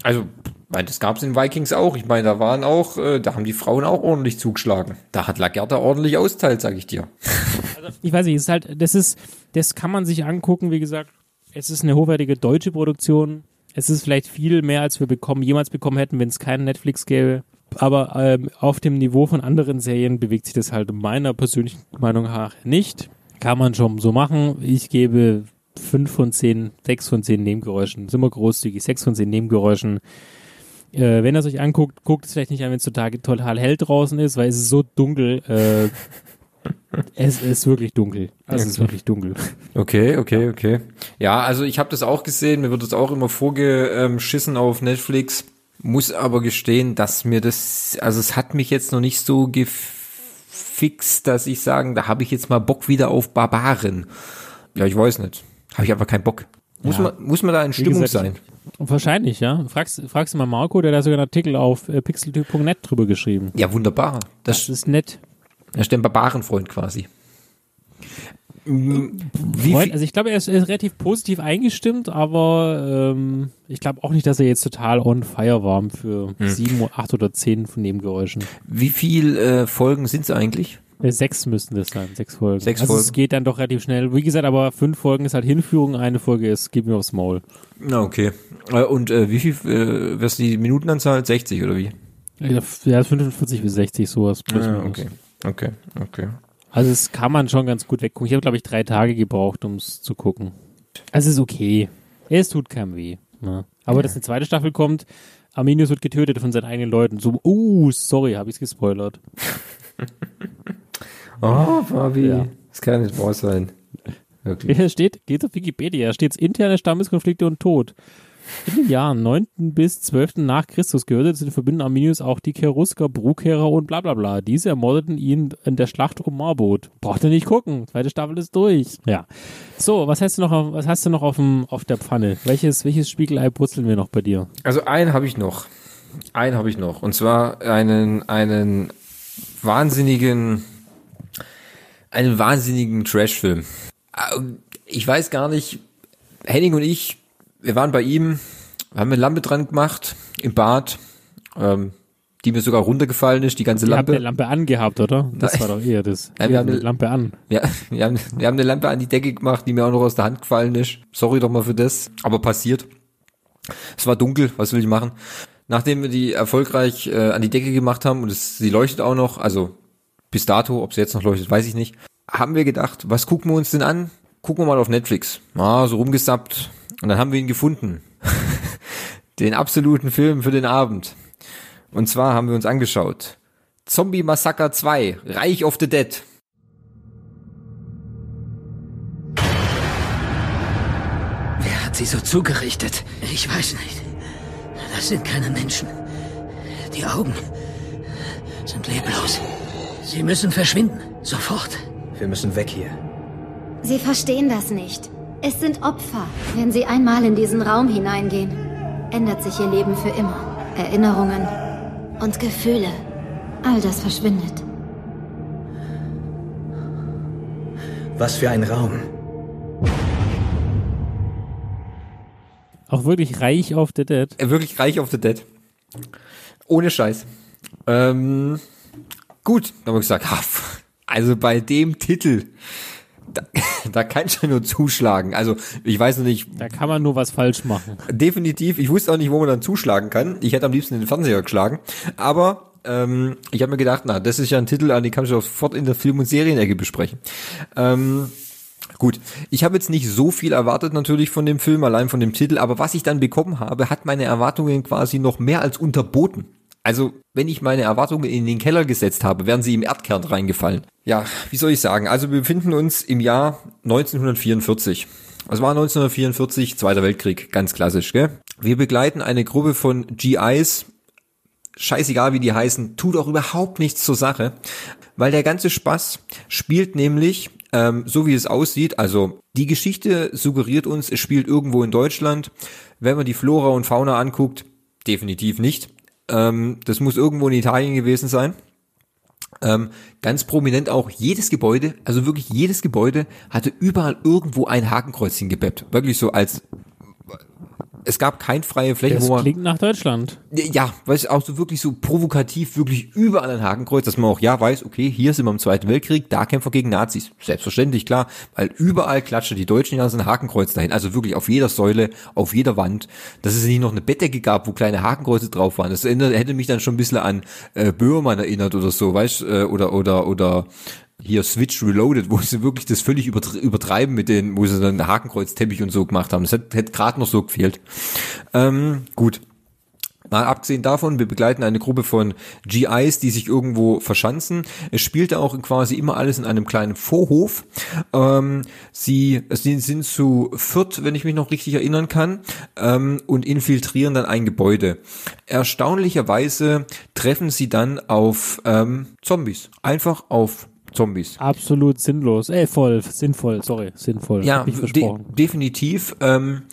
Also, das gab's in Vikings auch. Ich meine, da waren auch, äh, da haben die Frauen auch ordentlich zugeschlagen. Da hat Lagerta ordentlich austeilt, sag ich dir. *laughs* ich weiß nicht, es ist halt, das ist, das kann man sich angucken, wie gesagt, es ist eine hochwertige deutsche Produktion. Es ist vielleicht viel mehr, als wir bekommen, jemals bekommen hätten, wenn es keinen Netflix gäbe. Aber ähm, auf dem Niveau von anderen Serien bewegt sich das halt meiner persönlichen Meinung nach nicht. Kann man schon so machen. Ich gebe fünf von zehn, sechs von zehn Nebengeräuschen. Sind wir großzügig, sechs von zehn Nebengeräuschen. Äh, wenn ihr es euch anguckt, guckt es vielleicht nicht an, wenn es total, total hell draußen ist, weil es ist so dunkel. Äh, es ist wirklich dunkel. Es ist wirklich dunkel. Okay, okay, okay. Ja, also ich habe das auch gesehen, mir wird das auch immer vorgeschissen auf Netflix. Muss aber gestehen, dass mir das, also es hat mich jetzt noch nicht so gefixt, dass ich sagen, da habe ich jetzt mal Bock wieder auf Barbaren. Ja, ich weiß nicht. Habe ich einfach keinen Bock. Muss, Ja. man, muss man da in Wie Stimmung gesagt, sein? Wahrscheinlich, ja. Fragst, fragst du mal Marco, der hat da sogar einen Artikel auf äh, pixeltyp.net drüber geschrieben. Ja, wunderbar. Das, ist nett. Er ist ein Barbarenfreund quasi. Wie Freund, also ich glaube, er ist, er ist relativ positiv eingestimmt, aber ähm, ich glaube auch nicht, dass er jetzt total on fire war für Hm. sieben, acht oder zehn von Nebengeräuschen. wie viel äh, Folgen sind es eigentlich? Äh, sechs müssten das sein, sechs Folgen. Sechs also es Folgen. geht dann doch relativ schnell. Wie gesagt, aber fünf Folgen ist halt Hinführung, eine Folge ist Gib mir aufs Maul. Na, okay. Äh, und äh, wie viel, äh, was ist die Minutenanzahl? 60 oder wie? Ja, 45 bis 60, sowas. plus Ah, minus. Okay. Okay. Also es kann man schon ganz gut weggucken. Ich habe, glaube ich, drei Tage gebraucht, um es zu gucken. Also es ist okay. Es tut keinem weh. Ne? Aber dass eine zweite Staffel kommt, Arminius wird getötet von seinen eigenen Leuten. So, uh, sorry, habe ich gespoilert. *laughs* Oh, Fabi. Ja. Das kann nicht wahr sein. *laughs* Wirklich. Hier steht, geht auf Wikipedia, steht interne Stammeskonflikte und Tod. In den Jahren 9. bis 12. nach Christus gehörte zu den Verbündeten Arminius auch die Cherusker, Brugherer und bla bla bla. Diese ermordeten ihn in der Schlacht um Marbot. Braucht ihr nicht gucken. Zweite Staffel ist durch. Ja. So, was hast du noch, auf- was hast du noch auf, dem, auf der Pfanne? Welches, welches Spiegelei brutzeln wir noch bei dir? Also einen habe ich noch. Einen habe ich noch. Und zwar einen, einen wahnsinnigen, einen wahnsinnigen Trashfilm. Äh, Ich weiß gar nicht, Henning und ich, wir waren bei ihm, wir haben eine Lampe dran gemacht, im Bad, ähm, die mir sogar runtergefallen ist, die ganze habt Lampe. eine Lampe angehabt, oder? Das Nein. war doch eher das. Nein, wir Ihr haben eine- Lampe an. Ja, wir haben, wir haben eine Lampe an die Decke gemacht, die mir auch noch aus der Hand gefallen ist. Sorry doch mal für das, aber passiert. Es war dunkel, was will ich machen? Nachdem wir die erfolgreich äh, an die Decke gemacht haben und es, sie leuchtet auch noch, also bis dato, ob sie jetzt noch leuchtet, weiß ich nicht, haben wir gedacht, was gucken wir uns denn an? Gucken wir mal auf Netflix. Ah, so rumgesappt. Und dann haben wir ihn gefunden. *laughs* den absoluten Film für den Abend. Und zwar haben wir uns angeschaut. Zombie Massacre 2, Reich of the Dead. Wer hat sie so zugerichtet? Ich weiß nicht. Das sind keine Menschen. Die Augen sind leblos. Sie müssen verschwinden. Sofort. Wir müssen weg hier. Sie verstehen das nicht. Es sind Opfer. Wenn sie einmal in diesen Raum hineingehen, ändert sich ihr Leben für immer. Erinnerungen und Gefühle. All das verschwindet. Was für ein Raum. Auch wirklich reich auf The Dead. Äh, Wirklich reich auf the Dead. Ohne Scheiß. Ähm, gut, dann habe ich gesagt, also bei dem Titel, da, *laughs* da kann ich ja nur zuschlagen. Also ich weiß noch nicht. Da kann man nur was falsch machen. Definitiv. Ich wusste auch nicht, wo man dann zuschlagen kann. Ich hätte am liebsten den Fernseher geschlagen. Aber ähm, ich habe mir gedacht, na, das ist ja ein Titel, an den kann ich auch sofort in der Film- und Serienecke besprechen. Ähm, Gut, ich habe jetzt nicht so viel erwartet natürlich von dem Film, allein von dem Titel, aber was ich dann bekommen habe, hat meine Erwartungen quasi noch mehr als unterboten. Also, wenn ich meine Erwartungen in den Keller gesetzt habe, wären sie im Erdkern reingefallen. Ja, wie soll ich sagen? Also, wir befinden uns im Jahr 1944. Was war 1944? Zweiter Weltkrieg, ganz klassisch, gell? Wir begleiten eine Gruppe von GIs, scheißegal wie die heißen, tut auch überhaupt nichts zur Sache, weil der ganze Spaß spielt nämlich, ähm, so wie es aussieht, also die Geschichte suggeriert uns, es spielt irgendwo in Deutschland. Wenn man die Flora und Fauna anguckt, definitiv nicht. Ähm, das muss irgendwo in Italien gewesen sein. Ähm, ganz prominent auch jedes Gebäude, also wirklich jedes Gebäude hatte überall irgendwo ein Hakenkreuz hingebeppt. Wirklich so als es gab kein freie Fläche, Das wo man klingt nach Deutschland. ja, weil es auch so wirklich so provokativ, wirklich überall ein Hakenkreuz, dass man auch ja weiß, okay, hier sind wir im Zweiten Weltkrieg, da kämpfen wir gegen Nazis. Selbstverständlich, klar, weil überall klatschen die Deutschen ja so ein Hakenkreuz dahin. Also wirklich auf jeder Säule, auf jeder Wand. Dass es nicht noch eine Bettdecke gab, wo kleine Hakenkreuze drauf waren. Das erinnert, hätte mich dann schon ein bisschen an äh, Böhmermann erinnert oder so, weißt äh, oder oder oder hier Switch Reloaded, wo sie wirklich das völlig übertr- übertreiben mit den, wo sie dann Hakenkreuzteppich und so gemacht haben. Das hätte, hätte gerade noch so gefehlt. Ähm, gut. Mal abgesehen davon, wir begleiten eine Gruppe von GIs, die sich irgendwo verschanzen. Es spielte auch quasi immer alles in einem kleinen Vorhof. Ähm, sie, sie sind zu viert, wenn ich mich noch richtig erinnern kann, ähm, und infiltrieren dann ein Gebäude. Erstaunlicherweise treffen sie dann auf ähm, Zombies. Einfach auf Zombies. Absolut sinnlos. Äh, voll, sinnvoll, sorry, sinnvoll. Ja, ich de definitiv. Ähm,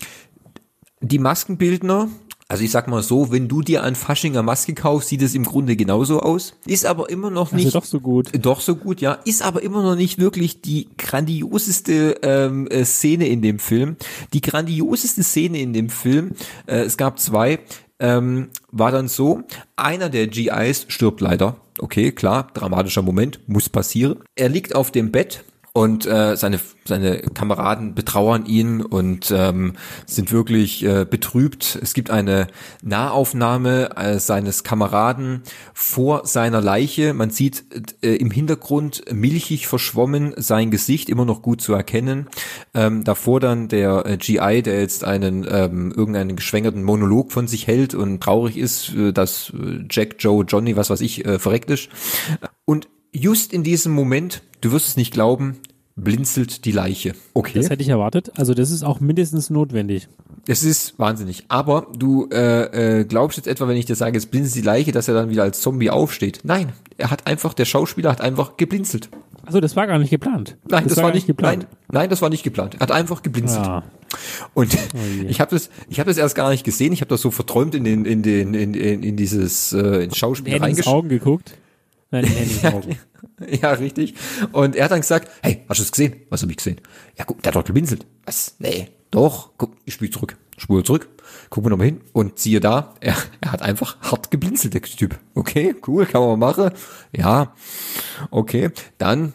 die Maskenbildner, also ich sag mal so, wenn du dir ein Faschinger Maske kaufst, sieht es im Grunde genauso aus. Ist aber immer noch Also nicht. doch so gut. Doch so gut, ja. Ist aber immer noch nicht wirklich die grandioseste ähm, äh, Szene in dem Film. Die grandioseste Szene in dem Film, äh, es gab zwei, ähm, war dann so, einer der GIs stirbt leider. Okay, klar, dramatischer Moment, muss passieren. Er liegt auf dem Bett und äh, seine seine Kameraden betrauern ihn und ähm, sind wirklich äh, betrübt. Es gibt eine Nahaufnahme äh, seines Kameraden vor seiner Leiche. Man sieht äh, im Hintergrund milchig verschwommen sein Gesicht, immer noch gut zu erkennen. Ähm, davor dann der äh, GI, der jetzt einen ähm, irgendeinen geschwängerten Monolog von sich hält und traurig ist, äh, dass äh, Jack, Joe, Johnny, was weiß ich, äh, verreckt ist. Und just in diesem Moment, du wirst es nicht glauben, blinzelt die Leiche. Okay. Das hätte ich erwartet. Also das ist auch mindestens notwendig. Es ist wahnsinnig. Aber du äh, äh, glaubst jetzt etwa, wenn ich dir sage, jetzt blinzelt die Leiche, dass er dann wieder als Zombie aufsteht. Nein, er hat einfach, der Schauspieler hat einfach geblinzelt. Also das war gar nicht geplant. Nein, das, war gar nicht geplant. Nein, nein, das war nicht geplant. Er hat einfach geblinzelt. Ja. Und ich habe das, ich habe das erst gar nicht gesehen. Ich habe das so verträumt in den, in den, in, in, in dieses äh, ins Schauspiel reingeschaut. Augen geguckt. Nein, in *laughs* Augen. *laughs* Ja, richtig. Und er hat dann gesagt, hey, hast du es gesehen? Was habe ich gesehen? Ja, guck, der hat dort geblinzelt. Was? Nee, doch. Guck, ich spiele zurück. Spule zurück. Gucken wir nochmal hin. Und siehe da, *laughs* er, er hat einfach hart geblinzelt, der Typ. Okay, cool, kann man mal machen. Ja, okay. Dann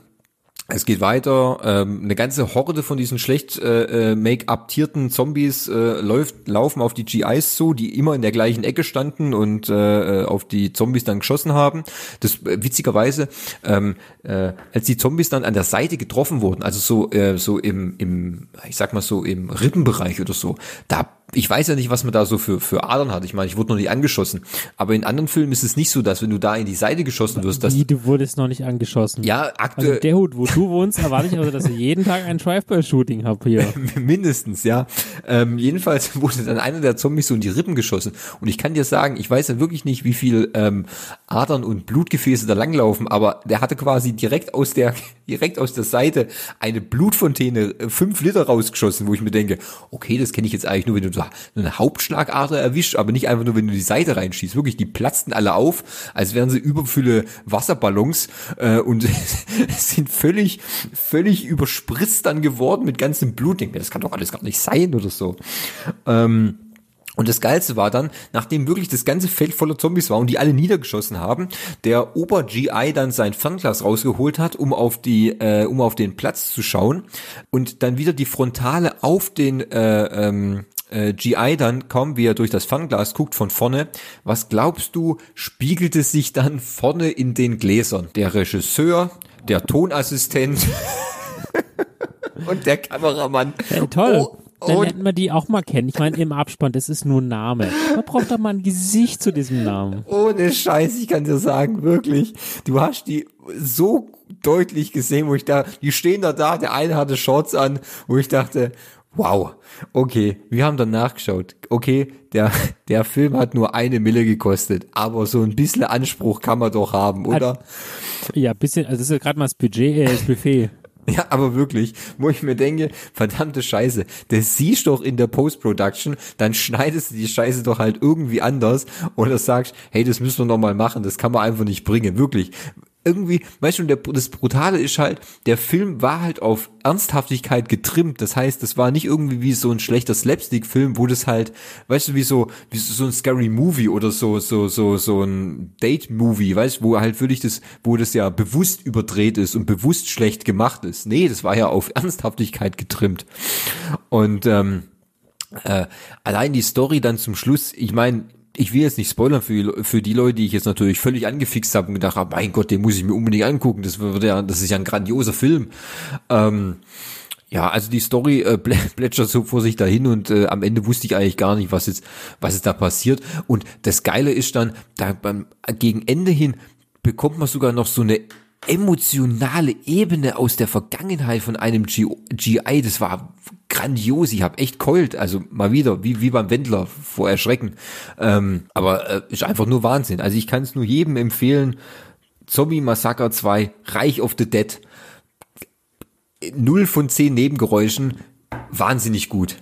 es geht weiter. Ähm, eine ganze Horde von diesen schlecht äh, äh, make-up-tierten Zombies äh, läuft, laufen auf die GIs zu, die immer in der gleichen Ecke standen und äh, äh, auf die Zombies dann geschossen haben. Das äh, witzigerweise, ähm, äh, als die Zombies dann an der Seite getroffen wurden, also so äh, so im im ich sag mal so im Rippenbereich oder so, da ich weiß ja nicht, was man da so für, für Adern hat. Ich meine, ich wurde noch nicht angeschossen. Aber in anderen Filmen ist es nicht so, dass wenn du da in die Seite geschossen wirst, dass Wie, du wurdest noch nicht angeschossen. ja, aktuell. Also der Hut, wo du wohnst, erwarte ich also, dass ich jeden Tag ein Drive-By-Shooting habe hier. *laughs* Mindestens, ja. Ähm, jedenfalls *laughs* wurde dann einer der Zombies so in die Rippen geschossen. Und ich kann dir sagen, ich weiß ja wirklich nicht, wie viel ähm, Adern und Blutgefäße da langlaufen, aber der hatte quasi direkt aus der *laughs* direkt aus der Seite eine Blutfontäne, äh, fünf Liter rausgeschossen, wo ich mir denke, okay, das kenne ich jetzt eigentlich nur, wenn du eine Hauptschlagader erwischt, aber nicht einfach nur, wenn du die Seite reinschießt. Wirklich, die platzten alle auf, als wären sie überfülle Wasserballons äh, und *laughs* sind völlig, völlig überspritzt dann geworden mit ganzem Blut. Denk mir, Das kann doch alles gar nicht sein oder so. Ähm, und das Geilste war dann, nachdem wirklich das ganze Feld voller Zombies war und die alle niedergeschossen haben, der Ober-GI dann sein Fernglas rausgeholt hat, um auf die, äh, um auf den Platz zu schauen und dann wieder die Frontale auf den äh, ähm, äh, GI dann kaum, wie er durch das Fernglas guckt von vorne. Was glaubst du, spiegelte sich dann vorne in den Gläsern? Der Regisseur, der Tonassistent *laughs* und der Kameramann. Hey, toll. Oh, Dann und- hätten wir die auch mal kennen. Ich meine, im Abspann, das ist nur ein Name. Man braucht doch mal ein Gesicht zu diesem Namen. Ohne Scheiß, ich kann dir sagen, wirklich. Du hast die so deutlich gesehen, wo ich da, die stehen da da, der eine hatte Shorts an, wo ich dachte, wow, okay, wir haben dann nachgeschaut. Okay, der, der Film hat nur eine Mille gekostet, aber so ein bisschen Anspruch kann man doch haben, oder? Ja, bisschen, also das ist ja gerade mal das Budget, äh, das Buffet. *laughs* Ja, aber wirklich, wo ich mir denke, verdammte Scheiße, das siehst doch in der Post-Production, dann schneidest du die Scheiße doch halt irgendwie anders oder sagst, hey, das müssen wir nochmal machen, das kann man einfach nicht bringen, wirklich irgendwie, weißt du, der, das Brutale ist halt, der Film war halt auf Ernsthaftigkeit getrimmt. Das heißt, das war nicht irgendwie wie so ein schlechter Slapstick-Film, wo das halt, weißt du, wie so, wie so ein Scary Movie oder so, so, so, so ein Date-Movie, weißt du, wo halt wirklich das, wo das ja bewusst überdreht ist und bewusst schlecht gemacht ist. Nee, das war ja auf Ernsthaftigkeit getrimmt. Und, ähm, äh, allein die Story dann zum Schluss, ich meine, ich will jetzt nicht spoilern für, für die Leute, die ich jetzt natürlich völlig angefixt habe und gedacht habe, mein Gott, den muss ich mir unbedingt angucken. Das wird ja, das ist ja ein grandioser Film. Ähm, ja, also die Story äh, *laughs* plätschert so vor sich dahin und äh, am Ende wusste ich eigentlich gar nicht, was jetzt, was jetzt da passiert. Und das Geile ist dann, da beim gegen Ende hin bekommt man sogar noch so eine emotionale Ebene aus der Vergangenheit von einem GI. Das war grandios. Ich habe echt keult. Also mal wieder, wie, wie beim Wendler vor Erschrecken. Ähm, aber äh, ist einfach nur Wahnsinn. Also ich kann es nur jedem empfehlen. Zombie Massacre 2, Reich of the Dead. Null von zehn Nebengeräuschen. Wahnsinnig gut.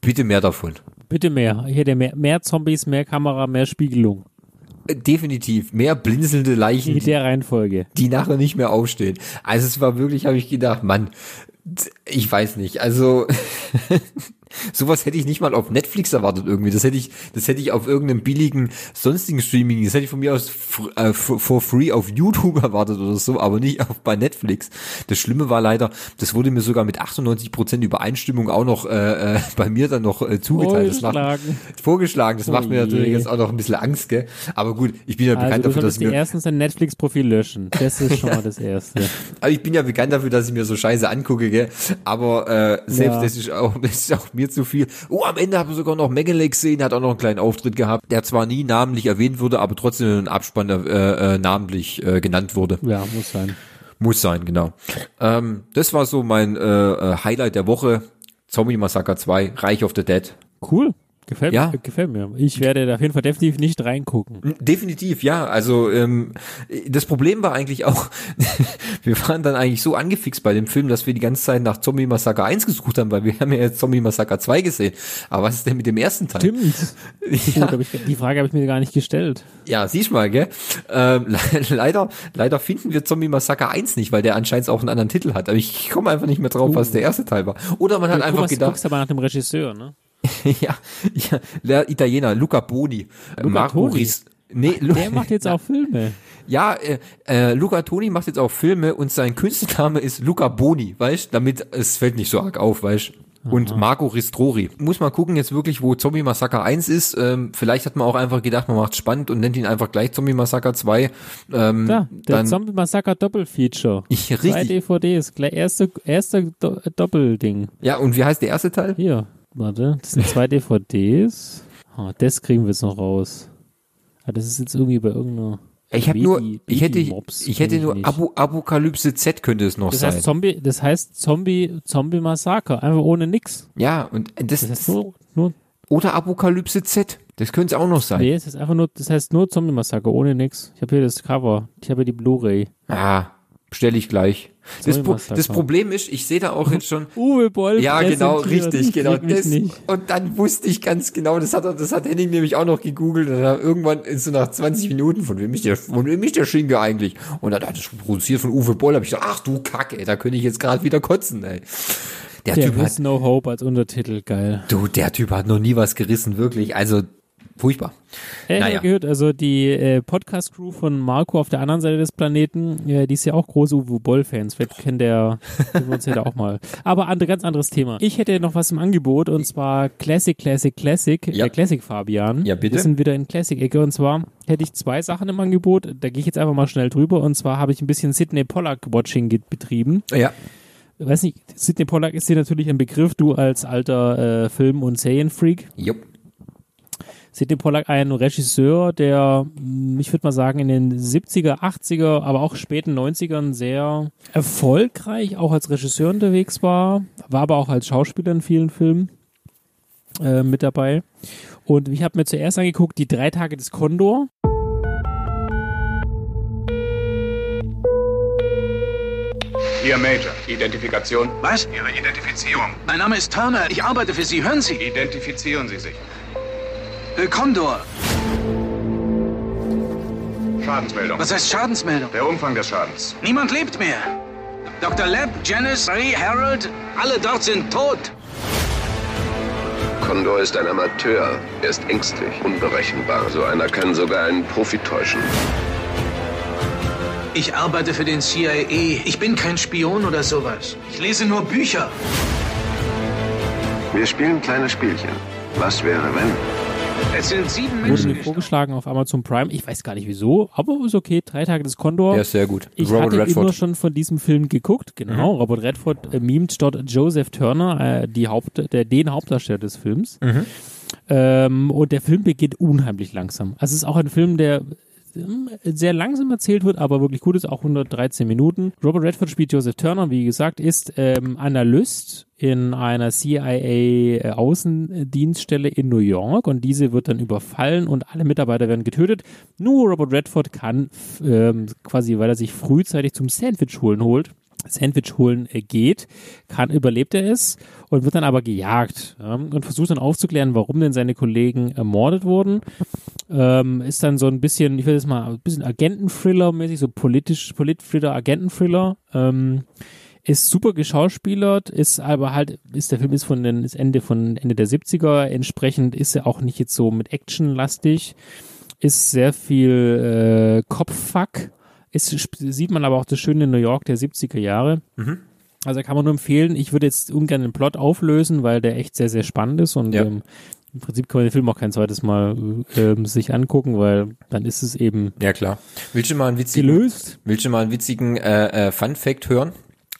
Bitte mehr davon. Bitte mehr. Ich hätte mehr, mehr Zombies, mehr Kamera, mehr Spiegelung. Definitiv. Mehr blinzelnde Leichen. In der Reihenfolge. Die nachher nicht mehr aufstehen. Also es war wirklich, habe ich gedacht, Mann, ich weiß nicht. Also *laughs* sowas hätte ich nicht mal auf Netflix erwartet irgendwie. Das hätte ich, das hätte ich auf irgendeinem billigen sonstigen Streaming. Das hätte ich von mir aus äh, for free auf YouTube *laughs* erwartet oder so, aber nicht auf bei Netflix. Das Schlimme war leider, das wurde mir sogar mit 98 Prozent Übereinstimmung auch noch äh, äh, bei mir dann noch äh, zugeteilt. Das macht, vorgeschlagen. Das oh macht mir natürlich jetzt auch noch ein bisschen Angst, gell? Aber gut, ich bin ja also bekannt dafür, dass ich mir erstens ein Netflix-Profil löschen. Das ist schon mal *laughs* das Erste. Aber ich bin ja bekannt dafür, dass ich mir so Scheiße angucke, gell? Aber äh, selbst ja. das ist auch, *laughs* das ist auch mir zu viel. Oh, am Ende haben wir sogar noch Mengele gesehen, hat auch noch einen kleinen Auftritt gehabt, der zwar nie namentlich erwähnt wurde, aber trotzdem in Abspann äh, äh, namentlich äh, genannt wurde. Ja, muss sein. Muss sein, genau. Ähm, das war so mein äh, äh Highlight der Woche. Zombie Massacre 2, Reich of the Dead. Cool. Gefällt, ja. gefällt mir. Ich werde auf jeden Fall definitiv nicht reingucken. Definitiv, ja. Also ähm, das Problem war eigentlich auch, *laughs* wir waren dann eigentlich so angefixt bei dem Film, dass wir die ganze Zeit nach Zombie Massacre 1 gesucht haben, weil wir haben ja jetzt Zombie Massacre 2 gesehen. Aber was ist denn mit dem ersten Teil? Stimmt. *laughs* Ja. Ich, die Frage habe ich mir gar nicht gestellt. Ja, siehst mal, gell? Ähm, *laughs* leider, leider finden wir Zombie Massacre 1 nicht, weil der anscheinend auch einen anderen Titel hat. Aber ich komme einfach nicht mehr drauf, uh. was der erste Teil war. Oder man hat ja, einfach guck, gedacht. Du guckst aber nach dem Regisseur, ne? *laughs* ja, ja, der Italiener, Luca Boni. Luca Marco Ries. Nee, der macht jetzt auch Filme. *laughs* Ja, äh, äh, Luca Toni macht jetzt auch Filme und sein Künstlername ist Luca Boni, weißt damit es fällt nicht so arg auf, weißt und Marco Ristrori. Muss mal gucken jetzt wirklich, wo Zombie Massacre 1 ist. Ähm, vielleicht hat man auch einfach gedacht, man macht spannend und nennt ihn einfach gleich Zombie Massacre 2. Ähm, ja, der dann, Zombie Massacre Doppelfeature. Ich, richtig. Zwei DVDs, gleich erste, erste Do Doppelding. Ja, und wie heißt der erste Teil? Hier. Warte, das sind zwei DVDs. Oh, das kriegen wir jetzt noch raus. Ah, das ist jetzt irgendwie bei irgendeiner. Ich habe nur, ich hätte, ich hätte nur Abu, Apokalypse Z könnte es noch das sein. Heißt Zombie, das heißt Zombie, Zombie Massaker, einfach ohne nix. Ja, und das, das heißt nur, nur oder Apokalypse Z. Das könnte es auch noch sein. Nee, es ist einfach nur, das heißt nur Zombie Massaker, ohne nix. Ich habe hier das Cover. Ich habe hier die Blu-ray. Ah, bestelle ich gleich. Das, Pro das, Problem ist, ich sehe da auch jetzt schon. *laughs* Uwe Boll. Ja, genau, richtig, genau. Das, und dann wusste ich ganz genau, das hat, das hat Henning nämlich auch noch gegoogelt. Und dann irgendwann ist so nach 20 Minuten, von wem ist der, von wem ist der Schinke eigentlich? Und dann hat es produziert von Uwe Boll, habe ich gedacht, ach du Kacke, da könnte ich jetzt gerade wieder kotzen, ey. Der, der Typ hat No Hope als Untertitel, geil. Du, der Typ hat noch nie was gerissen, wirklich. Also Furchtbar. Äh, naja. gehört, also die äh, Podcast-Crew von Marco auf der anderen Seite des Planeten, äh, die ist ja auch große Uwe Boll-Fans. Vielleicht kennt der uns ja da auch mal. Aber andere, ganz anderes Thema. Ich hätte noch was im Angebot und zwar Classic, Classic, Classic, ja. äh, Classic Fabian. Ja, bitte. Wir sind wieder in Classic-Ecke und zwar hätte ich zwei Sachen im Angebot. Da gehe ich jetzt einfach mal schnell drüber und zwar habe ich ein bisschen Sidney Pollack-Watching betrieben. Ja weiß nicht, Sidney Pollack ist dir natürlich ein Begriff, du als alter äh, Film- und Serienfreak. Jupp. Sidney Pollack ein Regisseur, der, hm, ich würde mal sagen, in den 70er, 80er, aber auch späten 90ern sehr erfolgreich auch als Regisseur unterwegs war, war aber auch als Schauspieler in vielen Filmen äh, mit dabei. Und ich habe mir zuerst angeguckt, die drei Tage des Kondor. Ihr Major. Identifikation? Was? Ihre Identifizierung. Mein Name ist Turner. Ich arbeite für Sie. Hören Sie. Identifizieren Sie sich. Äh, Condor. Schadensmeldung. Was heißt Schadensmeldung? Der Umfang des Schadens. Niemand lebt mehr. Dr. Lab, Janice, Ray, Harold, alle dort sind tot. Condor ist ein Amateur. Er ist ängstlich, unberechenbar. So einer kann sogar einen Profi täuschen. Ich arbeite für den CIA. Ich bin kein Spion oder sowas. Ich lese nur Bücher. Wir spielen kleine Spielchen. Was wäre, wenn? Es sind sieben Wurde Menschen mir vorgeschlagen auf Amazon Prime. Ich weiß gar nicht wieso, aber ist okay. Drei Tage des Condor. Der ist sehr gut. Ich Robert hatte Redford. immer schon von diesem Film geguckt. Genau. Mhm. Robert Redford äh, mimt dort Joseph Turner, äh, die Haupt, der, den Hauptdarsteller des Films. Mhm. Ähm, und der Film beginnt unheimlich langsam. Also es ist auch ein Film, der sehr langsam erzählt wird, aber wirklich gut ist, auch 113 Minuten. Robert Redford spielt Joseph Turner, wie gesagt, ist ähm, Analyst in einer CIA-Außendienststelle in New York und diese wird dann überfallen und alle Mitarbeiter werden getötet. Nur Robert Redford kann ähm, quasi, weil er sich frühzeitig zum Sandwich holen holt, Sandwich holen äh, geht, kann, überlebt er es und wird dann aber gejagt ja, und versucht dann aufzuklären, warum denn seine Kollegen ermordet wurden. Ähm, ist dann so ein bisschen, ich will jetzt mal ein bisschen Agenten-Thriller-mäßig, so politisch, Polit-Thriller, Agenten-Thriller. Ähm, ist super geschauspielert, ist aber halt, ist der Film ist von den, ist Ende von Ende der 70er, entsprechend ist er auch nicht jetzt so mit Action lastig, ist sehr viel äh, Kopffuck, ist, sp- sieht man aber auch das schöne New York der 70er Jahre. Mhm. Also kann man nur empfehlen, ich würde jetzt ungern den Plot auflösen, weil der echt sehr, sehr spannend ist und Ja. ähm, im Prinzip kann man den Film auch kein zweites Mal ähm, sich angucken, weil dann ist es eben Ja, klar. Willst du mal einen witzigen, gelöst. willst du mal einen witzigen äh, äh, Fun Fact hören?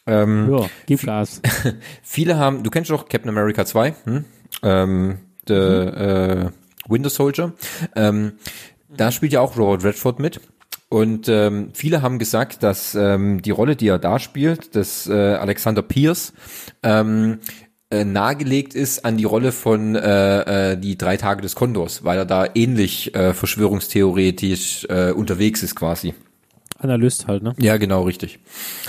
Ähm, Ja, gib Gas. *laughs* viele haben, du kennst doch Captain America 2, hm? ähm, The äh, Winter Soldier. Ähm, da spielt ja auch Robert Redford mit. Und ähm, viele haben gesagt, dass ähm, die Rolle, die er da spielt, des äh, Alexander Pierce, ähm, äh, nahegelegt ist an die Rolle von äh, äh, die drei Tage des Kondors, weil er da ähnlich äh, verschwörungstheoretisch äh, unterwegs ist quasi. Analyst halt, ne? Ja, genau, richtig.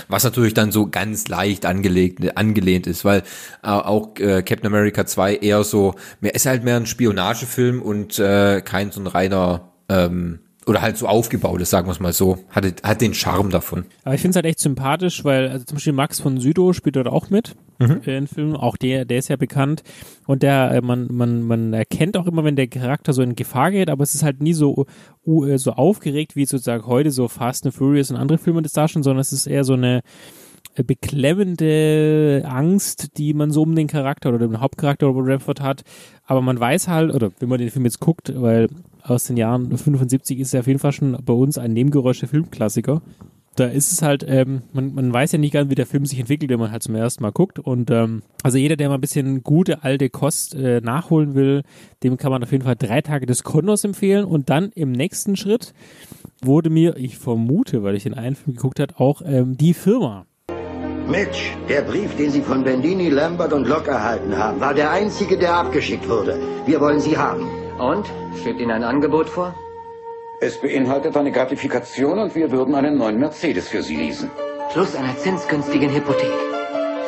Was natürlich dann so ganz leicht angelegt, angelehnt ist, weil äh, auch äh, Captain America 2 eher so, mehr ist halt mehr ein Spionagefilm und äh, kein so ein reiner ähm, oder halt so aufgebaut ist, sagen wir es mal so. Hat, hat den Charme davon. Aber ich finde es halt echt sympathisch, weil also zum Beispiel Max von Südow spielt dort auch mit Mhm. äh, in Filmen. Auch der, der ist ja bekannt. Und der, äh, man, man, man erkennt auch immer, wenn der Charakter so in Gefahr geht, aber es ist halt nie so, äh, so aufgeregt, wie sozusagen heute so Fast and Furious und andere Filme das darstellen, sondern es ist eher so eine beklemmende Angst, die man so um den Charakter oder den Hauptcharakter Robert Redford hat. Aber man weiß halt, oder wenn man den Film jetzt guckt, weil aus den Jahren 75 ist er auf jeden Fall schon bei uns ein Nebengeräusche Filmklassiker. Da ist es halt, ähm, man, man weiß ja nicht ganz, wie der Film sich entwickelt, wenn man halt zum ersten Mal guckt. Und ähm, also jeder, der mal ein bisschen gute alte Kost äh, nachholen will, dem kann man auf jeden Fall drei Tage des Kondors empfehlen. Und dann im nächsten Schritt wurde mir, ich vermute, weil ich den einen Film geguckt habe, auch ähm, die Firma Mitch, der Brief, den Sie von Bendini, Lambert und Locke erhalten haben, war der einzige, der abgeschickt wurde. Wir wollen Sie haben. Und? Steht Ihnen ein Angebot vor? Es beinhaltet eine Gratifikation und wir würden einen neuen Mercedes für Sie leasen. Plus einer zinsgünstigen Hypothek.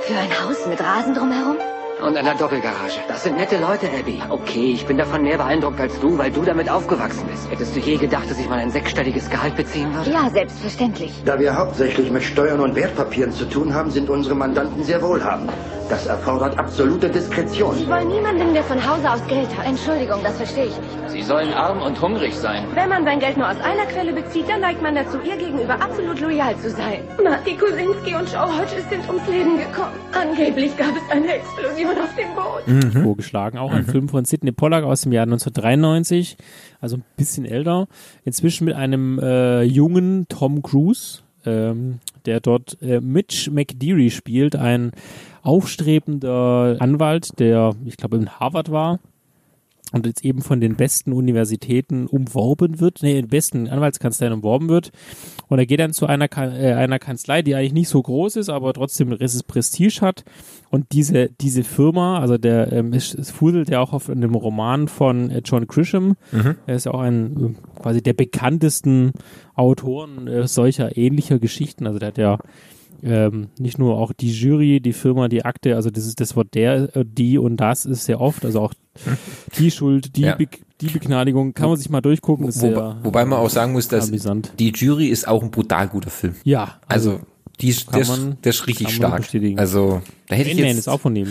Für ein Haus mit Rasen drumherum? Und einer Doppelgarage. Das sind nette Leute, Abby. Okay, ich bin davon mehr beeindruckt als du, weil du damit aufgewachsen bist. Hättest du je gedacht, dass ich mal ein sechsstelliges Gehalt beziehen würde? Ja, selbstverständlich. Da wir hauptsächlich mit Steuern und Wertpapieren zu tun haben, sind unsere Mandanten sehr wohlhabend. Das erfordert absolute Diskretion. Sie wollen niemanden, der von Hause aus Geld hat. Entschuldigung, das verstehe ich nicht. Sie sollen arm und hungrig sein. Wenn man sein Geld nur aus einer Quelle bezieht, dann neigt man dazu, ihr gegenüber absolut loyal zu sein. Marty Kusinski und Joe Hodges sind ums Leben gekommen. Angeblich gab es eine Explosion auf dem Boot. vorgeschlagen. Auch ein Film von Sidney Pollack aus dem Jahr 1993, also ein bisschen älter. Inzwischen mit einem äh, jungen Tom Cruise, ähm, der dort äh, Mitch McDeary spielt, ein aufstrebender Anwalt, der, ich glaube, in Harvard war und jetzt eben von den besten Universitäten umworben wird, nee, den besten Anwaltskanzleien umworben wird. Und er geht dann zu einer, äh, einer Kanzlei, die eigentlich nicht so groß ist, aber trotzdem ein Prestige hat. Und diese, diese Firma, also der, ähm, es, es fudelt ja auch auf einem Roman von äh, John Grisham. Mhm. Er ist ja auch ein, äh, quasi der bekanntesten Autoren äh, solcher ähnlicher Geschichten. Also der hat ja Ähm, nicht nur auch die Jury, die Firma, die Akte, also das ist das Wort der, äh, die und das ist sehr oft, also auch *laughs* die Schuld, die, Ja. Be die Begnadigung, kann man sich mal durchgucken. Wobei, sehr, wobei man auch sagen muss, dass amüsant. die Jury ist auch ein brutal guter Film. Ja, Also, die ist, kann der, ist, man- der ist richtig stark. Also, da hätte ich Rain Man jetzt, ist auch von ihm.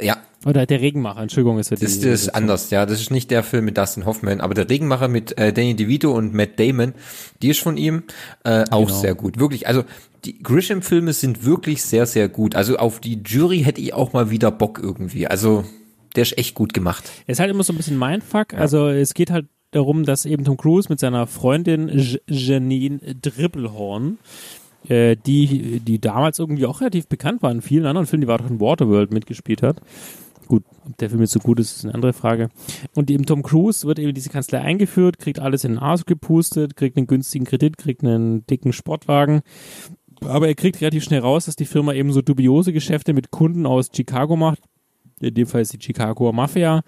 ja, Oder der Regenmacher, Entschuldigung, ist ja die. Das, das ist anders, ja. Das ist nicht der Film mit Dustin Hoffman, aber der Regenmacher mit äh, Danny DeVito und Matt Damon, die ist von ihm äh, auch Genau. sehr gut. Wirklich, also die Grisham-Filme sind wirklich sehr, sehr gut. Also auf die Jury hätte ich auch mal wieder Bock irgendwie. Also der ist echt gut gemacht. Es ist halt immer so ein bisschen Mindfuck. Also es geht halt darum, dass eben Tom Cruise mit seiner Freundin Janine Dribbelhorn, äh, die, die damals irgendwie auch relativ bekannt war in vielen anderen Filmen, die war doch in Waterworld mitgespielt hat. Gut, ob der Film jetzt so gut ist, ist eine andere Frage. Und eben Tom Cruise wird eben diese Kanzlei eingeführt, kriegt alles in den Arsch gepustet, kriegt einen günstigen Kredit, kriegt einen dicken Sportwagen. Aber er kriegt relativ schnell raus, dass die Firma eben so dubiose Geschäfte mit Kunden aus Chicago macht. In dem Fall ist die Chicagoer Mafia.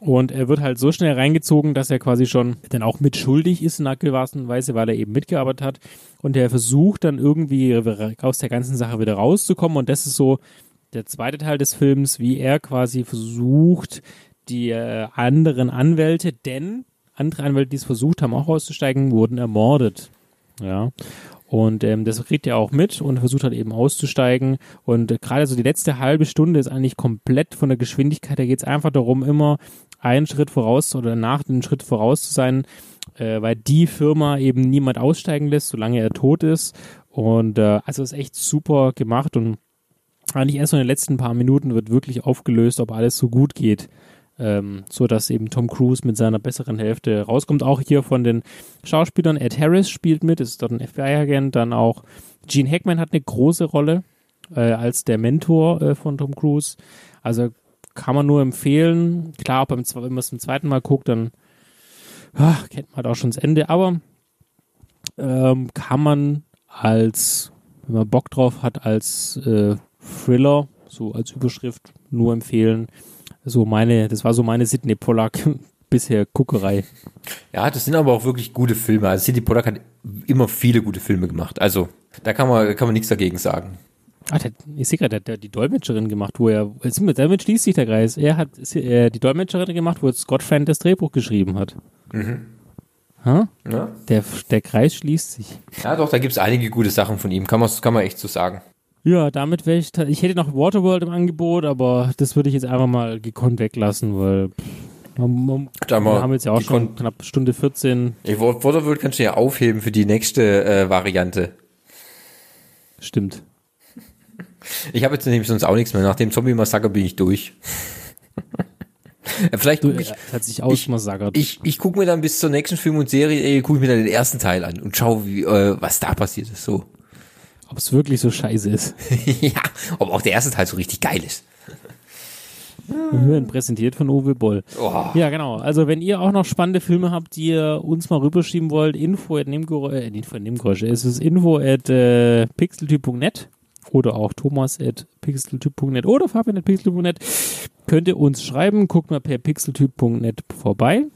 Und er wird halt so schnell reingezogen, dass er quasi schon dann auch mitschuldig ist in gewissen Weise, weil er eben mitgearbeitet hat. Und er versucht dann irgendwie aus der ganzen Sache wieder rauszukommen. Und das ist so der zweite Teil des Films, wie er quasi versucht, die äh, anderen Anwälte, denn andere Anwälte, die es versucht haben, auch auszusteigen, wurden ermordet. Ja. Und ähm, das kriegt er auch mit und versucht halt eben auszusteigen. Und äh, gerade so die letzte halbe Stunde ist eigentlich komplett von der Geschwindigkeit. Da geht es einfach darum, immer einen Schritt voraus oder nach einem Schritt voraus zu sein, äh, weil die Firma eben niemand aussteigen lässt, solange er tot ist. Und äh, also ist echt super gemacht und eigentlich erst so in den letzten paar Minuten wird wirklich aufgelöst, ob alles so gut geht. Ähm, so dass eben Tom Cruise mit seiner besseren Hälfte rauskommt. Auch hier von den Schauspielern. Ed Harris spielt mit, ist dort ein FBI-Agent. Dann auch Gene Hackman hat eine große Rolle äh, als der Mentor äh, von Tom Cruise. Also kann man nur empfehlen. Klar, beim, wenn man es zum zweiten Mal guckt, dann ah, kennt man halt auch schon das Ende. Aber ähm, kann man als, wenn man Bock drauf hat, als äh, Thriller, so als Überschrift nur empfehlen. So meine, das war so meine Sidney Pollack *laughs* bisher Guckerei. Ja, das sind aber auch wirklich gute Filme. Also Sidney Pollack hat immer viele gute Filme gemacht. Also da kann man, kann man nichts dagegen sagen. Ah, der, ich sehe gerade, der hat die Dolmetscherin gemacht, wo er, damit schließt sich der Kreis. Er hat äh, die Dolmetscherin gemacht, wo Scott Friend das Drehbuch geschrieben hat. Mhm. Ha? Ja. Der, der Kreis schließt sich. Ja, doch, da gibt's einige gute Sachen von ihm. Kann man, kann man echt so sagen. Ja, damit wäre ich, ich hätte noch Waterworld im Angebot, aber das würde ich jetzt einfach mal gekonnt weglassen, weil pff, man, man, Da wir mal haben jetzt ja auch schon knapp Stunde 14. Ich Waterworld kannst du ja aufheben für die nächste äh, Variante. Stimmt. Ich habe jetzt nämlich sonst auch nichts mehr. Nach dem Zombie-Massaker bin ich durch. *laughs* Äh, Vielleicht Du, guck ich, hat sich ausmassagert. ich, ich gucke mir dann bis zur nächsten Film und Serie, ey, gucke ich mir dann den ersten Teil an und schau, wie, äh, was da passiert ist. So. Ob es wirklich so scheiße ist. *laughs* ja, ob auch der erste Teil so richtig geil ist. Wir hören präsentiert von Uwe Boll. Oh. Ja, genau. Also wenn ihr auch noch spannende Filme habt, die ihr uns mal rüberschieben wollt, info at Nebengeräusche, äh, info at Nebengeräusche, es ist info at äh, pixeltyp.net oder auch thomas at pixeltyp.net oder fabian at pixeltyp.net könnt ihr uns schreiben. Guckt mal per pixeltyp.net vorbei.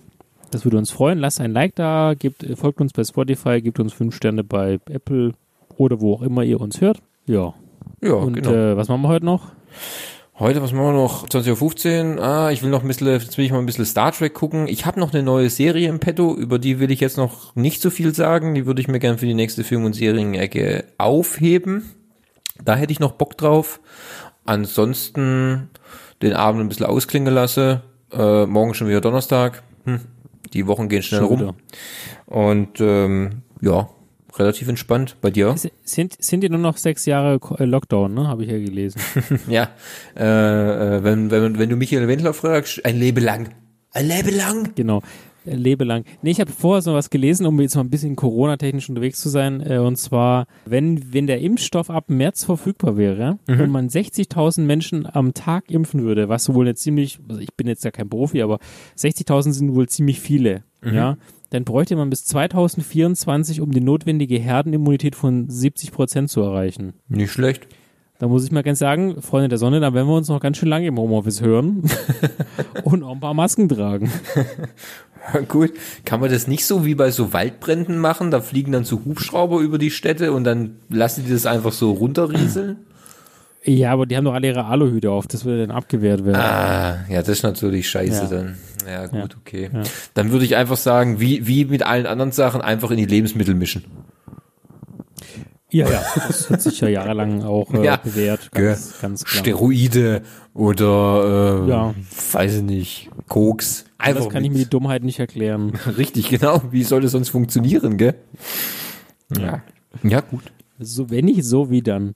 Das würde uns freuen. Lasst ein Like da, gebt, äh, folgt uns bei Spotify, gebt uns fünf Sterne bei Apple oder wo auch immer ihr uns hört. Ja. Ja, Und genau. äh, was machen wir heute noch? Heute, was machen wir noch? 20.15 Uhr. Ah, ich will noch ein bisschen, jetzt will ich mal ein bisschen Star Trek gucken. Ich habe noch eine neue Serie im Petto, über die will ich jetzt noch nicht so viel sagen. Die würde ich mir gerne für die nächste Film- und Serienecke aufheben. Da hätte ich noch Bock drauf. Ansonsten den Abend ein bisschen ausklingen lasse. Äh, morgen schon wieder Donnerstag. Hm. Die Wochen gehen schnell rum. Und ähm, ja, relativ entspannt. Bei dir? Sind, sind ja nur noch sechs Jahre äh, Lockdown, ne? Habe ich ja gelesen. *laughs* ja. Äh, äh, wenn, wenn, wenn du Michael Wendler fragst, ein Leben lang. Ein Leben lang. Genau. Lebe lang. Nee, ich habe vorher so was gelesen, um jetzt mal ein bisschen Corona-technisch unterwegs zu sein. Äh, und zwar, wenn, wenn der Impfstoff ab März verfügbar wäre Mhm. und man 60.000 Menschen am Tag impfen würde, was wohl jetzt ziemlich, also ich bin jetzt ja kein Profi, aber 60.000 sind wohl ziemlich viele, Mhm. ja. Dann bräuchte man bis 2024, um die notwendige Herdenimmunität von 70 Prozent zu erreichen. Nicht schlecht. Da muss ich mal ganz sagen, Freunde der Sonne, da werden wir uns noch ganz schön lange im Homeoffice hören *laughs* und auch ein paar Masken tragen. *laughs* Gut, kann man das nicht so wie bei so Waldbränden machen? Da fliegen dann so Hubschrauber über die Städte und dann lassen die das einfach so runterrieseln? Ja, aber die haben doch alle ihre Aluhüte auf, das würde dann abgewehrt werden. Ah, ja, das ist natürlich scheiße Ja. dann. Ja, gut, Ja. okay. Ja. Dann würde ich einfach sagen, wie, wie mit allen anderen Sachen, einfach in die Lebensmittel mischen. Ja, ja, das hat sich ja jahrelang auch äh, Ja. bewährt, ganz, ganz klar. Steroide oder, äh, Ja. weiß ich nicht, Koks. Einfach das kann ich mir die Dummheit nicht erklären. *laughs* Richtig, genau. Wie soll das sonst funktionieren, gell? Ja. Ja, gut. So, wenn nicht so, wie dann.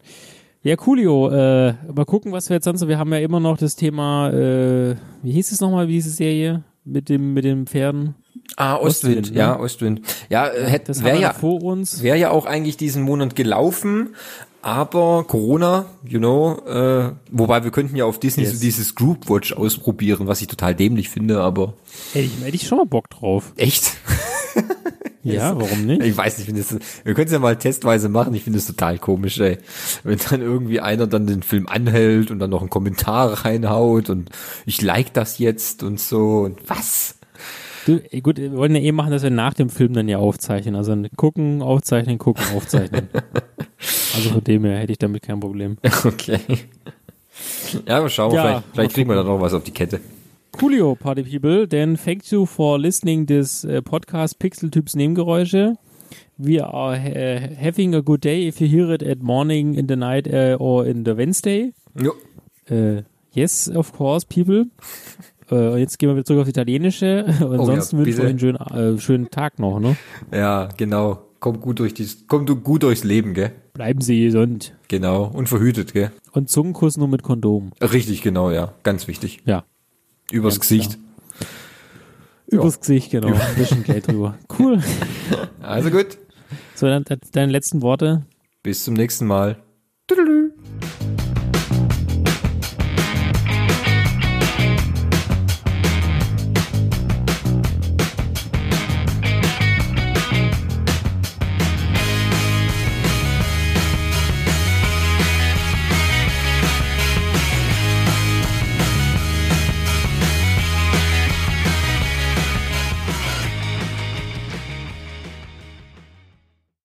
Ja, Coolio, äh, mal gucken, was wir jetzt sonst, wir haben ja immer noch das Thema, äh, wie hieß es nochmal, wie hieß die Serie? Mit dem, mit den Pferden? Ah, Ostwind, Ostwind, ne? ja, Ostwind. Ja, äh, Das hätte haben wäre ja vor uns. Wäre ja auch eigentlich diesen Monat gelaufen, aber Corona, you know, äh, wobei wir könnten ja auf Disney Yes. so dieses Group Watch ausprobieren, was ich total dämlich finde, aber Hätte ich, hätte ich schon mal Bock drauf. echt? *laughs* Ja, warum nicht? Ich weiß nicht, ich finde das, wir können es ja mal testweise machen, ich finde es total komisch, ey. Wenn dann irgendwie einer dann den Film anhält und dann noch einen Kommentar reinhaut und ich like das jetzt und so und was? Du, gut, wir wollen ja eh machen, dass wir nach dem Film dann ja aufzeichnen. Also gucken, aufzeichnen, gucken, aufzeichnen. *laughs* also von dem her hätte ich damit kein Problem. Okay. Ja, aber schauen wir, Ja, vielleicht, mal vielleicht kriegen wir da noch was auf die Kette. Coolio, Party People, then thank you for listening this uh, podcast Pixel-Typs Nebengeräusche. We are uh, having a good day if you hear it at morning, in the night uh, or in the Wednesday. Jo. Uh, yes, of course, people. Uh, jetzt gehen wir wieder zurück auf Italienische. Und *laughs* Oh ja, ansonsten wünsche ich euch einen schönen, äh, schönen Tag noch. Ne? Ja, genau. Kommt gut durch die, kommt gut durchs Leben, gell? Bleiben Sie gesund. Genau. Und verhütet, gell? Und Zungenkuss nur mit Kondom. Richtig, genau, ja. Ganz wichtig. Ja. Übers Ganz Gesicht. Übers Gesicht, genau. Ein bisschen Geld drüber. Cool. Also gut. So, dann deine letzten Worte. Bis zum nächsten Mal.